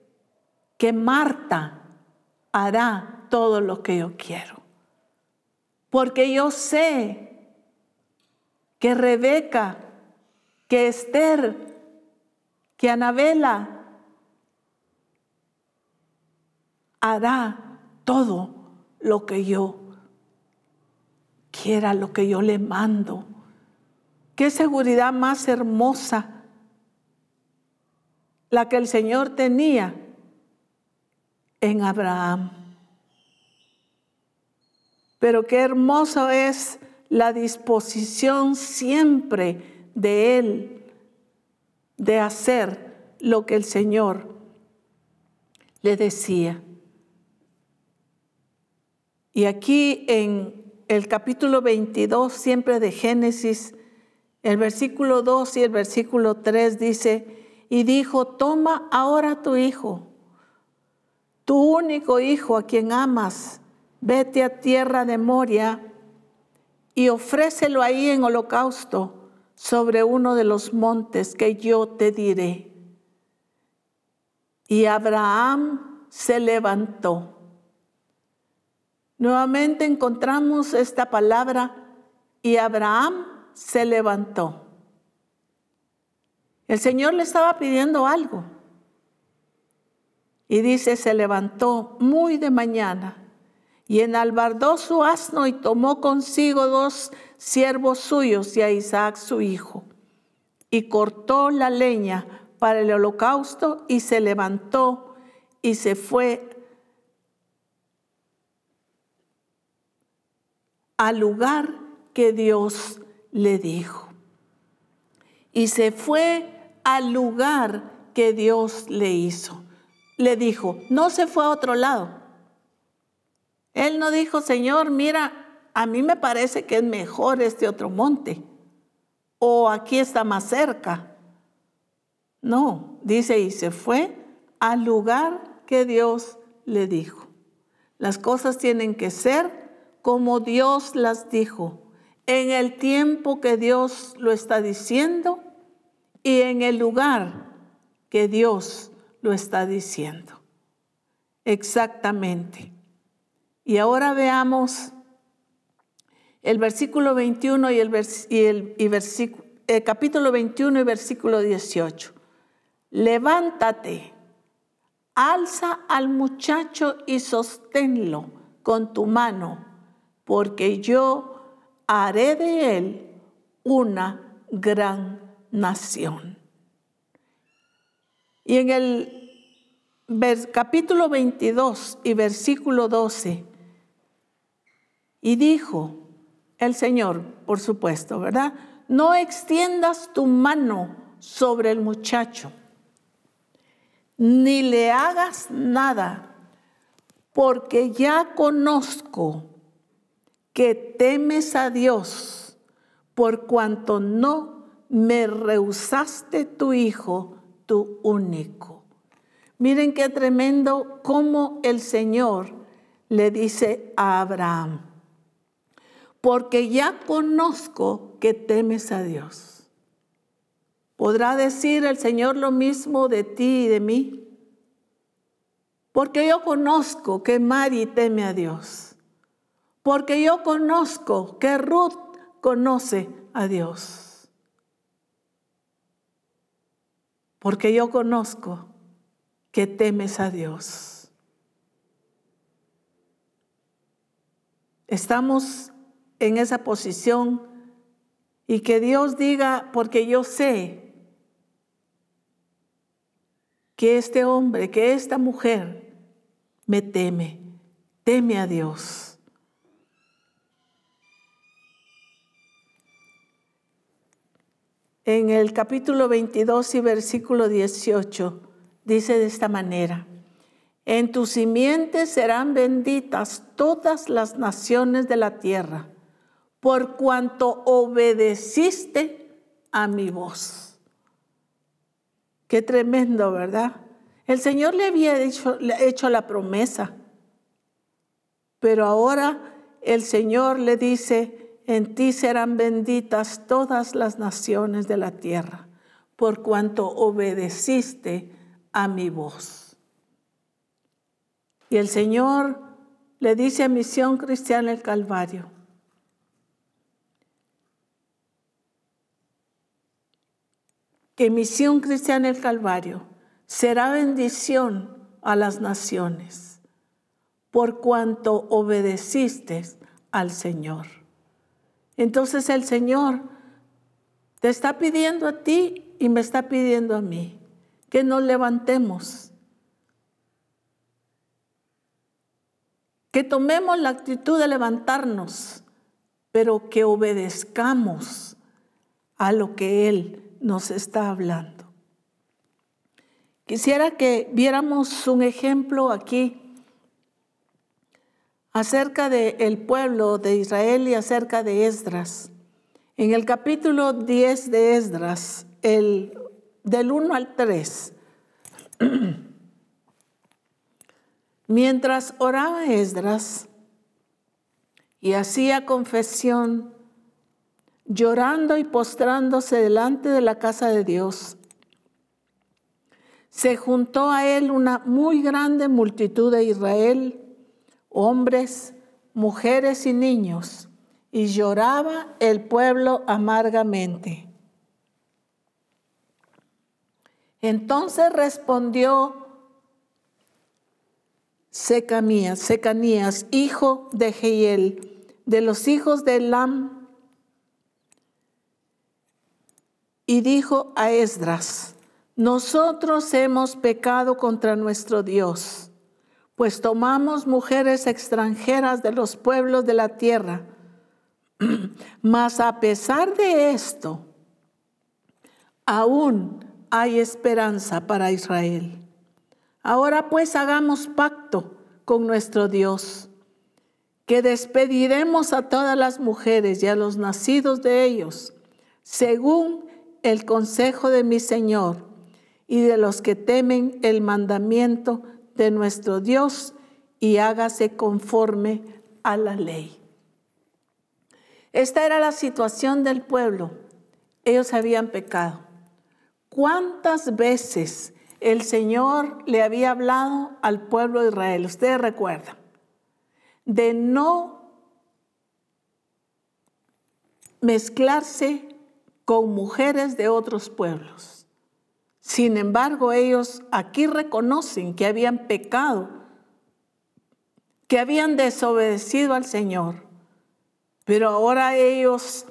que Marta hará todo lo que yo quiero. Porque yo sé que Rebeca, que Esther, que Anabela hará todo lo que yo quiera, lo que yo le mando. Qué seguridad más hermosa la que el Señor tenía en Abraham. Pero qué hermoso es la disposición siempre de Él de hacer lo que el Señor le decía. Y aquí en el capítulo 22, siempre de Génesis, el versículo 2 y el versículo 3 dice, y dijo, toma ahora tu hijo, tu único hijo a quien amas, vete a tierra de Moria y ofrécelo ahí en holocausto sobre uno de los montes que yo te diré. Y Abraham se levantó. Nuevamente encontramos esta palabra y Abraham se levantó. El Señor le estaba pidiendo algo. Y dice, se levantó muy de mañana y enalbardó su asno y tomó consigo dos siervos suyos y a Isaac su hijo. Y cortó la leña para el holocausto y se levantó y se fue al lugar que Dios le dijo. Y se fue al lugar que Dios le hizo. Le dijo, no se fue a otro lado. Él no dijo, Señor, mira, a mí me parece que es mejor este otro monte. O aquí está más cerca. No, dice, y se fue al lugar que Dios le dijo. Las cosas tienen que ser como Dios las dijo, en el tiempo que Dios lo está diciendo y en el lugar que Dios lo está diciendo. Exactamente. Y ahora veamos el versículo 21 y el, el capítulo 21 y versículo 18. Levántate, alza al muchacho y sosténlo con tu mano, porque yo haré de él una gran nación. Y en el capítulo 22 y versículo 12, y dijo el Señor, por supuesto, ¿verdad? No extiendas tu mano sobre el muchacho, ni le hagas nada, porque ya conozco que temes a Dios, por cuanto no me rehusaste tu hijo, tu único. Miren qué tremendo cómo el Señor le dice a Abraham, porque ya conozco que temes a Dios. ¿Podrá decir el Señor lo mismo de ti y de mí? Porque yo conozco que Mari teme a Dios. Porque yo conozco que Ruth conoce a Dios. porque yo conozco que temes a Dios. Estamos en esa posición y que Dios diga, porque yo sé que este hombre, que esta mujer me teme, teme a Dios. En el capítulo 22 y versículo 18 dice de esta manera, en tus simientes serán benditas todas las naciones de la tierra, por cuanto obedeciste a mi voz. Qué tremendo, ¿verdad? El Señor le había hecho, hecho la promesa, pero ahora el Señor le dice, en ti serán benditas todas las naciones de la tierra, por cuanto obedeciste a mi voz. Y el Señor le dice a Misión Cristiana el Calvario, que Misión Cristiana el Calvario será bendición a las naciones por cuanto obedeciste al Señor. Entonces el Señor te está pidiendo a ti y me está pidiendo a mí que nos levantemos, que tomemos la actitud de levantarnos, pero que obedezcamos a lo que Él nos está hablando. Quisiera que viéramos un ejemplo aquí acerca del pueblo de Israel y acerca de Esdras. En el capítulo 10 de Esdras, el, del 1 al 3, mientras oraba Esdras y hacía confesión, llorando y postrándose delante de la casa de Dios, se juntó a él una muy grande multitud de Israel hombres, mujeres y niños, y lloraba el pueblo amargamente. Entonces respondió Secanías, Secanías, hijo de Jehiel, de los hijos de Lam, y dijo a Esdras, nosotros hemos pecado contra nuestro Dios pues tomamos mujeres extranjeras de los pueblos de la tierra. Mas a pesar de esto, aún hay esperanza para Israel. Ahora pues hagamos pacto con nuestro Dios, que despediremos a todas las mujeres y a los nacidos de ellos, según el consejo de mi Señor y de los que temen el mandamiento de nuestro Dios y hágase conforme a la ley. Esta era la situación del pueblo. Ellos habían pecado. ¿Cuántas veces el Señor le había hablado al pueblo de Israel? Ustedes recuerdan. De no mezclarse con mujeres de otros pueblos. Sin embargo, ellos aquí reconocen que habían pecado, que habían desobedecido al Señor, pero ahora ellos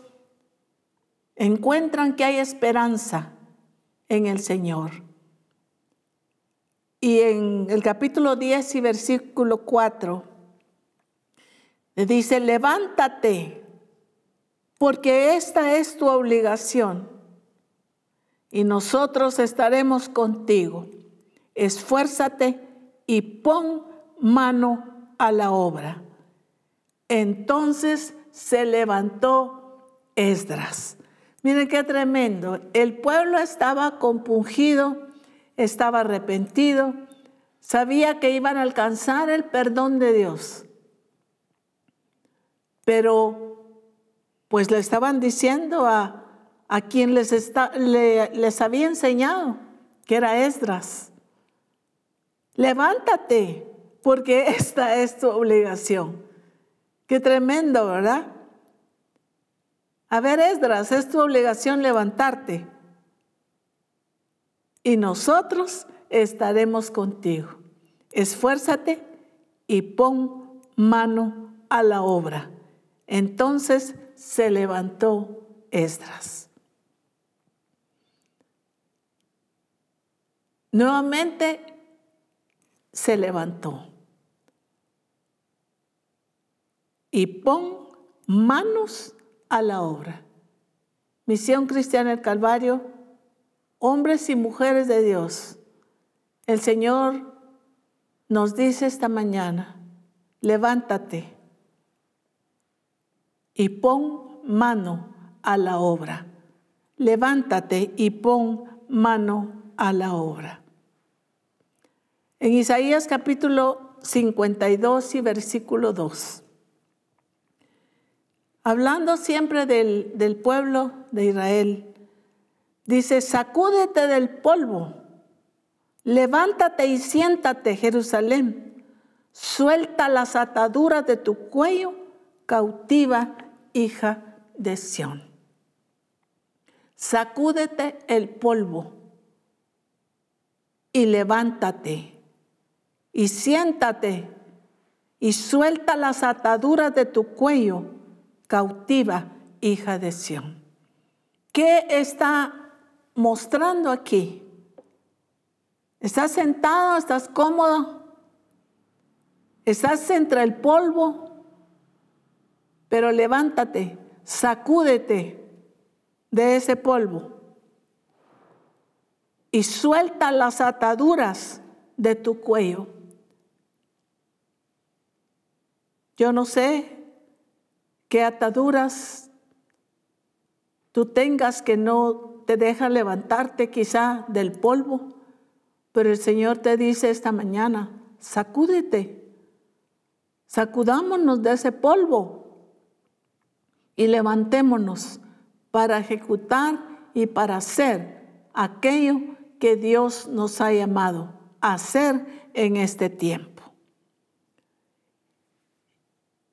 encuentran que hay esperanza en el Señor. Y en el capítulo 10 y versículo 4 dice, levántate, porque esta es tu obligación y nosotros estaremos contigo. Esfuérzate y pon mano a la obra. Entonces se levantó Esdras. Miren qué tremendo. El pueblo estaba compungido, estaba arrepentido, sabía que iban a alcanzar el perdón de Dios. Pero pues le estaban diciendo a, a quien les, había enseñado, que era Esdras. Levántate, porque esta es tu obligación. Qué tremendo, ¿verdad? A ver, Esdras, es tu obligación levantarte. Y nosotros estaremos contigo. Esfuérzate y pon mano a la obra. Entonces se levantó Esdras. Nuevamente se levantó y pon manos a la obra. Misión Cristiana del Calvario, hombres y mujeres de Dios. El Señor nos dice esta mañana, levántate y pon mano a la obra. Levántate y pon mano a la obra. En Isaías capítulo 52 y versículo 2. Hablando siempre del, del pueblo de Israel, dice, sacúdete del polvo, levántate y siéntate, Jerusalén, suelta las ataduras de tu cuello, cautiva hija de Sión. Sacúdete el polvo y levántate y siéntate, y suelta las ataduras de tu cuello, cautiva hija de Sión. ¿Qué está mostrando aquí? ¿Estás sentado? ¿Estás cómodo? ¿Estás entre el polvo? Pero levántate, sacúdete de ese polvo y suelta las ataduras de tu cuello. Yo no sé qué ataduras tú tengas que no te dejan levantarte quizá del polvo, pero el Señor te dice esta mañana, sacúdete, sacudámonos de ese polvo y levantémonos para ejecutar y para hacer aquello que Dios nos ha llamado a hacer en este tiempo.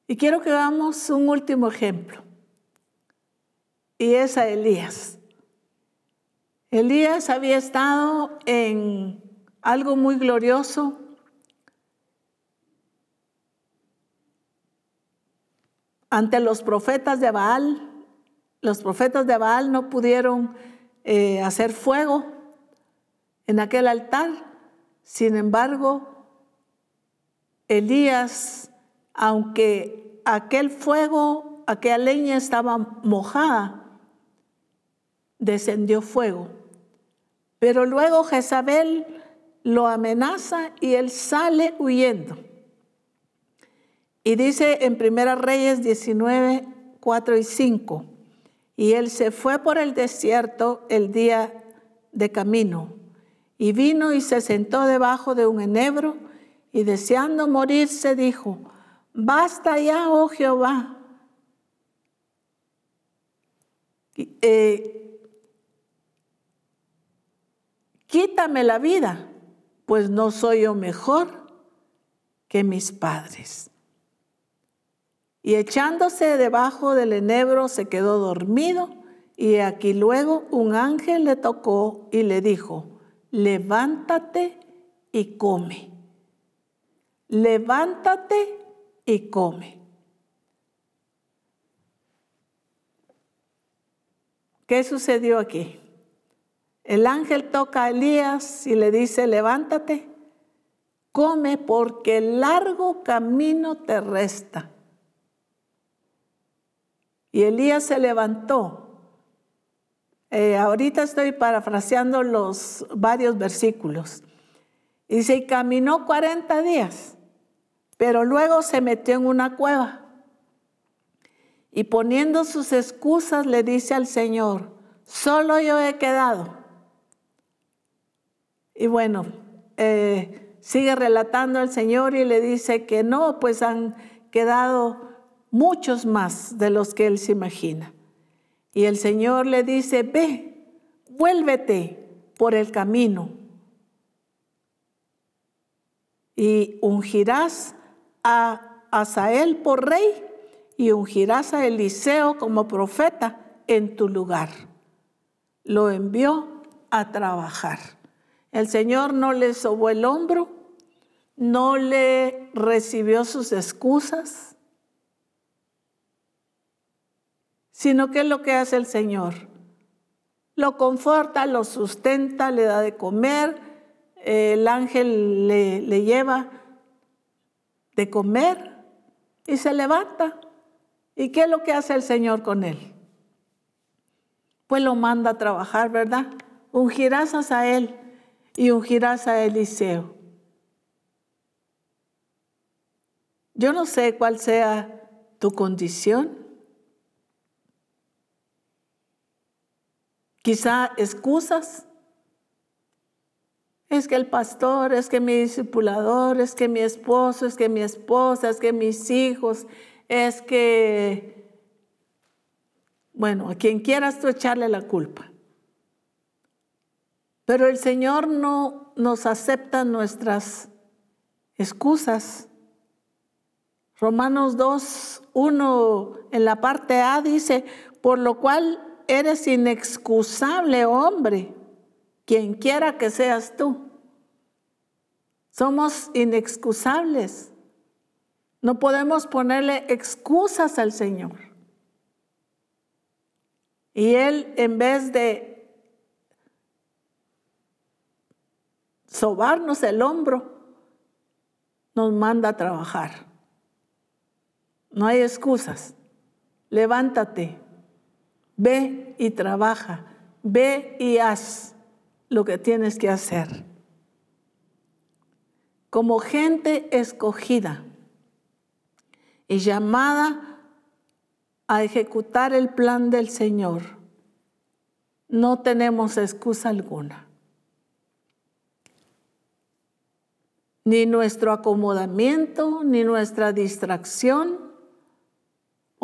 Y quiero que veamos un último ejemplo. Y es a Elías. Elías había estado en algo muy glorioso. Ante los profetas de Baal, los profetas de Baal no pudieron eh, hacer fuego en aquel altar. Sin embargo, Elías aunque aquel fuego, aquella leña estaba mojada, descendió fuego. Pero luego Jezabel lo amenaza y él sale huyendo. Y dice en Primera Reyes 19, 4 y 5, y él se fue por el desierto el día de camino, y vino y se sentó debajo de un enebro, y deseando morirse dijo, Basta ya, oh Jehová. Eh, quítame la vida, pues no soy yo mejor que mis padres. Y echándose debajo del enebro se quedó dormido y aquí luego un ángel le tocó y le dijo, levántate y come. Levántate y come. ¿Qué sucedió aquí? El ángel toca a Elías y le dice, levántate, come porque el largo camino te resta. Y Elías se levantó. Eh, ahorita estoy parafraseando los varios versículos. Dice, y caminó 40 días pero luego se metió en una cueva y poniendo sus excusas le dice al Señor, solo yo he quedado. Y bueno, eh, sigue relatando al Señor y le dice que no, pues han quedado muchos más de los que él se imagina. Y el Señor le dice, ve, vuélvete por el camino y ungirás a Asael por rey y ungirás a Eliseo como profeta en tu lugar. Lo envió a trabajar. El Señor no le sobó el hombro, no le recibió sus excusas, sino que es lo que hace el Señor. Lo conforta, lo sustenta, le da de comer, el ángel le, le lleva de comer y se levanta. ¿Y qué es lo que hace el Señor con él? Pues lo manda a trabajar, ¿verdad? Ungirás a él y ungirás a Eliseo. Yo no sé cuál sea tu condición. Quizá excusas es que el pastor, es que mi discipulador, es que mi esposo, es que mi esposa, es que mis hijos, es que, bueno, a quien quieras tú echarle la culpa. Pero el Señor no nos acepta nuestras excusas. Romanos 2, 1 en la parte A dice, por lo cual eres inexcusable, hombre quien quiera que seas tú. Somos inexcusables. No podemos ponerle excusas al Señor. Y Él, en vez de sobarnos el hombro, nos manda a trabajar. No hay excusas. Levántate, ve y trabaja, ve y haz lo que tienes que hacer. Como gente escogida y llamada a ejecutar el plan del Señor, no tenemos excusa alguna. Ni nuestro acomodamiento, ni nuestra distracción,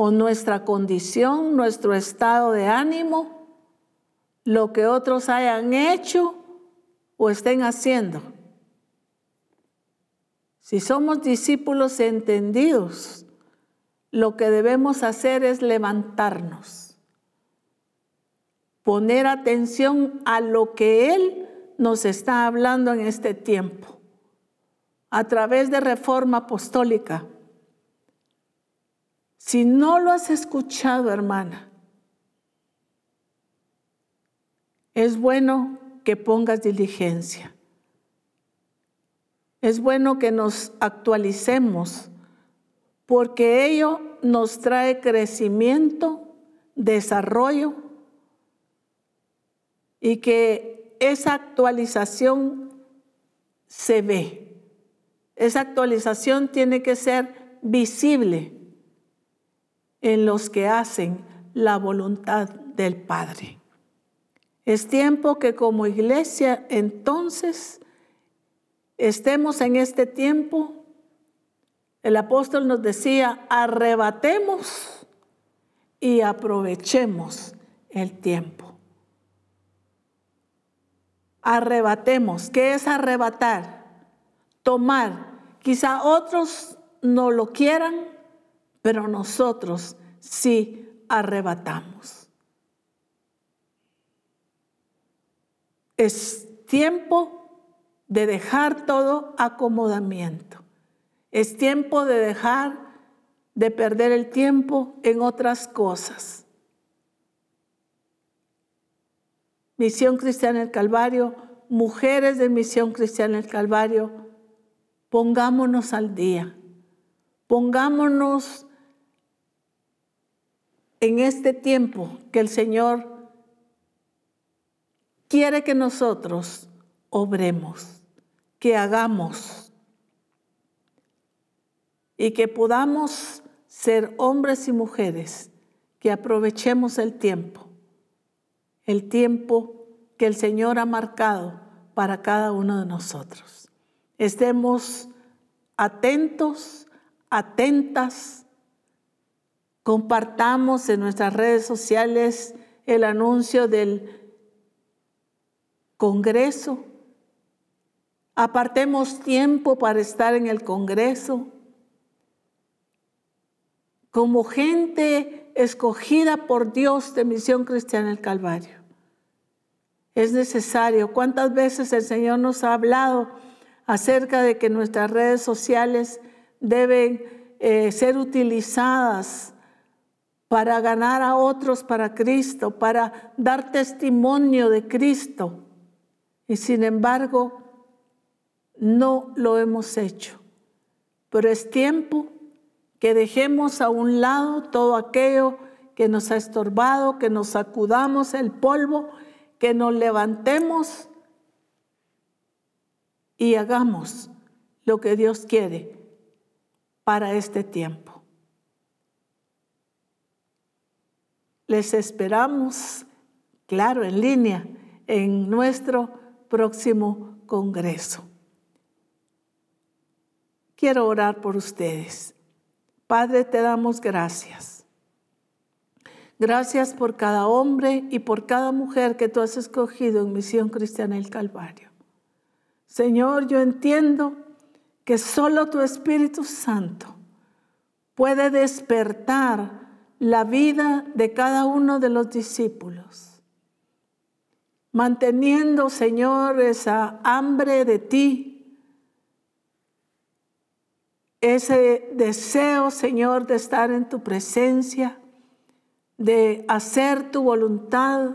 o nuestra condición, nuestro estado de ánimo, lo que otros hayan hecho o estén haciendo. Si somos discípulos entendidos, lo que debemos hacer es levantarnos, poner atención a lo que Él nos está hablando en este tiempo, a través de reforma apostólica si no lo has escuchado, hermana, es bueno que pongas diligencia. Es bueno que nos actualicemos porque ello nos trae crecimiento, desarrollo y que esa actualización se ve. Esa actualización tiene que ser visible en los que hacen la voluntad del Padre. Es tiempo que como iglesia entonces estemos en este tiempo. El apóstol nos decía, arrebatemos y aprovechemos el tiempo. Arrebatemos. ¿Qué es arrebatar? Tomar. Quizá otros no lo quieran, pero nosotros sí arrebatamos. Es tiempo de dejar todo acomodamiento. Es tiempo de dejar de perder el tiempo en otras cosas. Misión Cristiana del Calvario, mujeres de Misión Cristiana del Calvario, pongámonos al día, pongámonos en este tiempo que el Señor quiere que nosotros obremos, que hagamos y que podamos ser hombres y mujeres que aprovechemos el tiempo, el tiempo que el Señor ha marcado para cada uno de nosotros. Estemos atentos, atentas Compartamos en nuestras redes sociales el anuncio del Congreso. Apartemos tiempo para estar en el Congreso. Como gente escogida por Dios de Misión Cristiana del Calvario. Es necesario. ¿Cuántas veces el Señor nos ha hablado acerca de que nuestras redes sociales deben eh, ser utilizadas para ganar a otros para Cristo, para dar testimonio de Cristo. Y sin embargo, no lo hemos hecho. Pero es tiempo que dejemos a un lado todo aquello que nos ha estorbado, que nos sacudamos el polvo, que nos levantemos y hagamos lo que Dios quiere para este tiempo. Les esperamos, claro, en línea, en nuestro próximo Congreso. Quiero orar por ustedes. Padre, te damos gracias. Gracias por cada hombre y por cada mujer que tú has escogido en Misión Cristiana el Calvario. Señor, yo entiendo que solo tu Espíritu Santo puede despertar la vida de cada uno de los discípulos, manteniendo, Señor, esa hambre de ti, ese deseo, Señor, de estar en tu presencia, de hacer tu voluntad,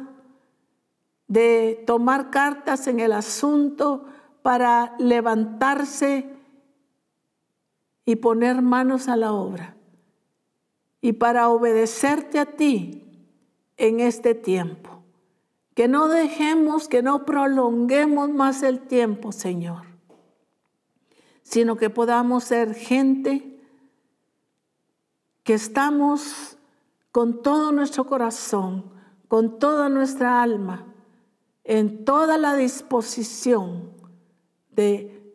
de tomar cartas en el asunto para levantarse y poner manos a la obra y para obedecerte a ti en este tiempo. Que no dejemos, que no prolonguemos más el tiempo, Señor, sino que podamos ser gente que estamos con todo nuestro corazón, con toda nuestra alma, en toda la disposición de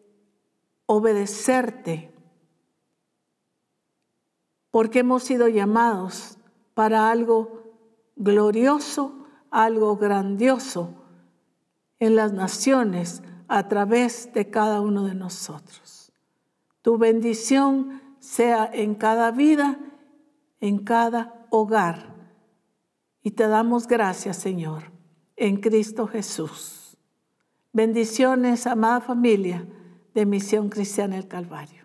obedecerte, porque hemos sido llamados para algo glorioso, algo grandioso en las naciones a través de cada uno de nosotros. Tu bendición sea en cada vida, en cada hogar. Y te damos gracias, Señor, en Cristo Jesús. Bendiciones, amada familia de Misión Cristiana el Calvario.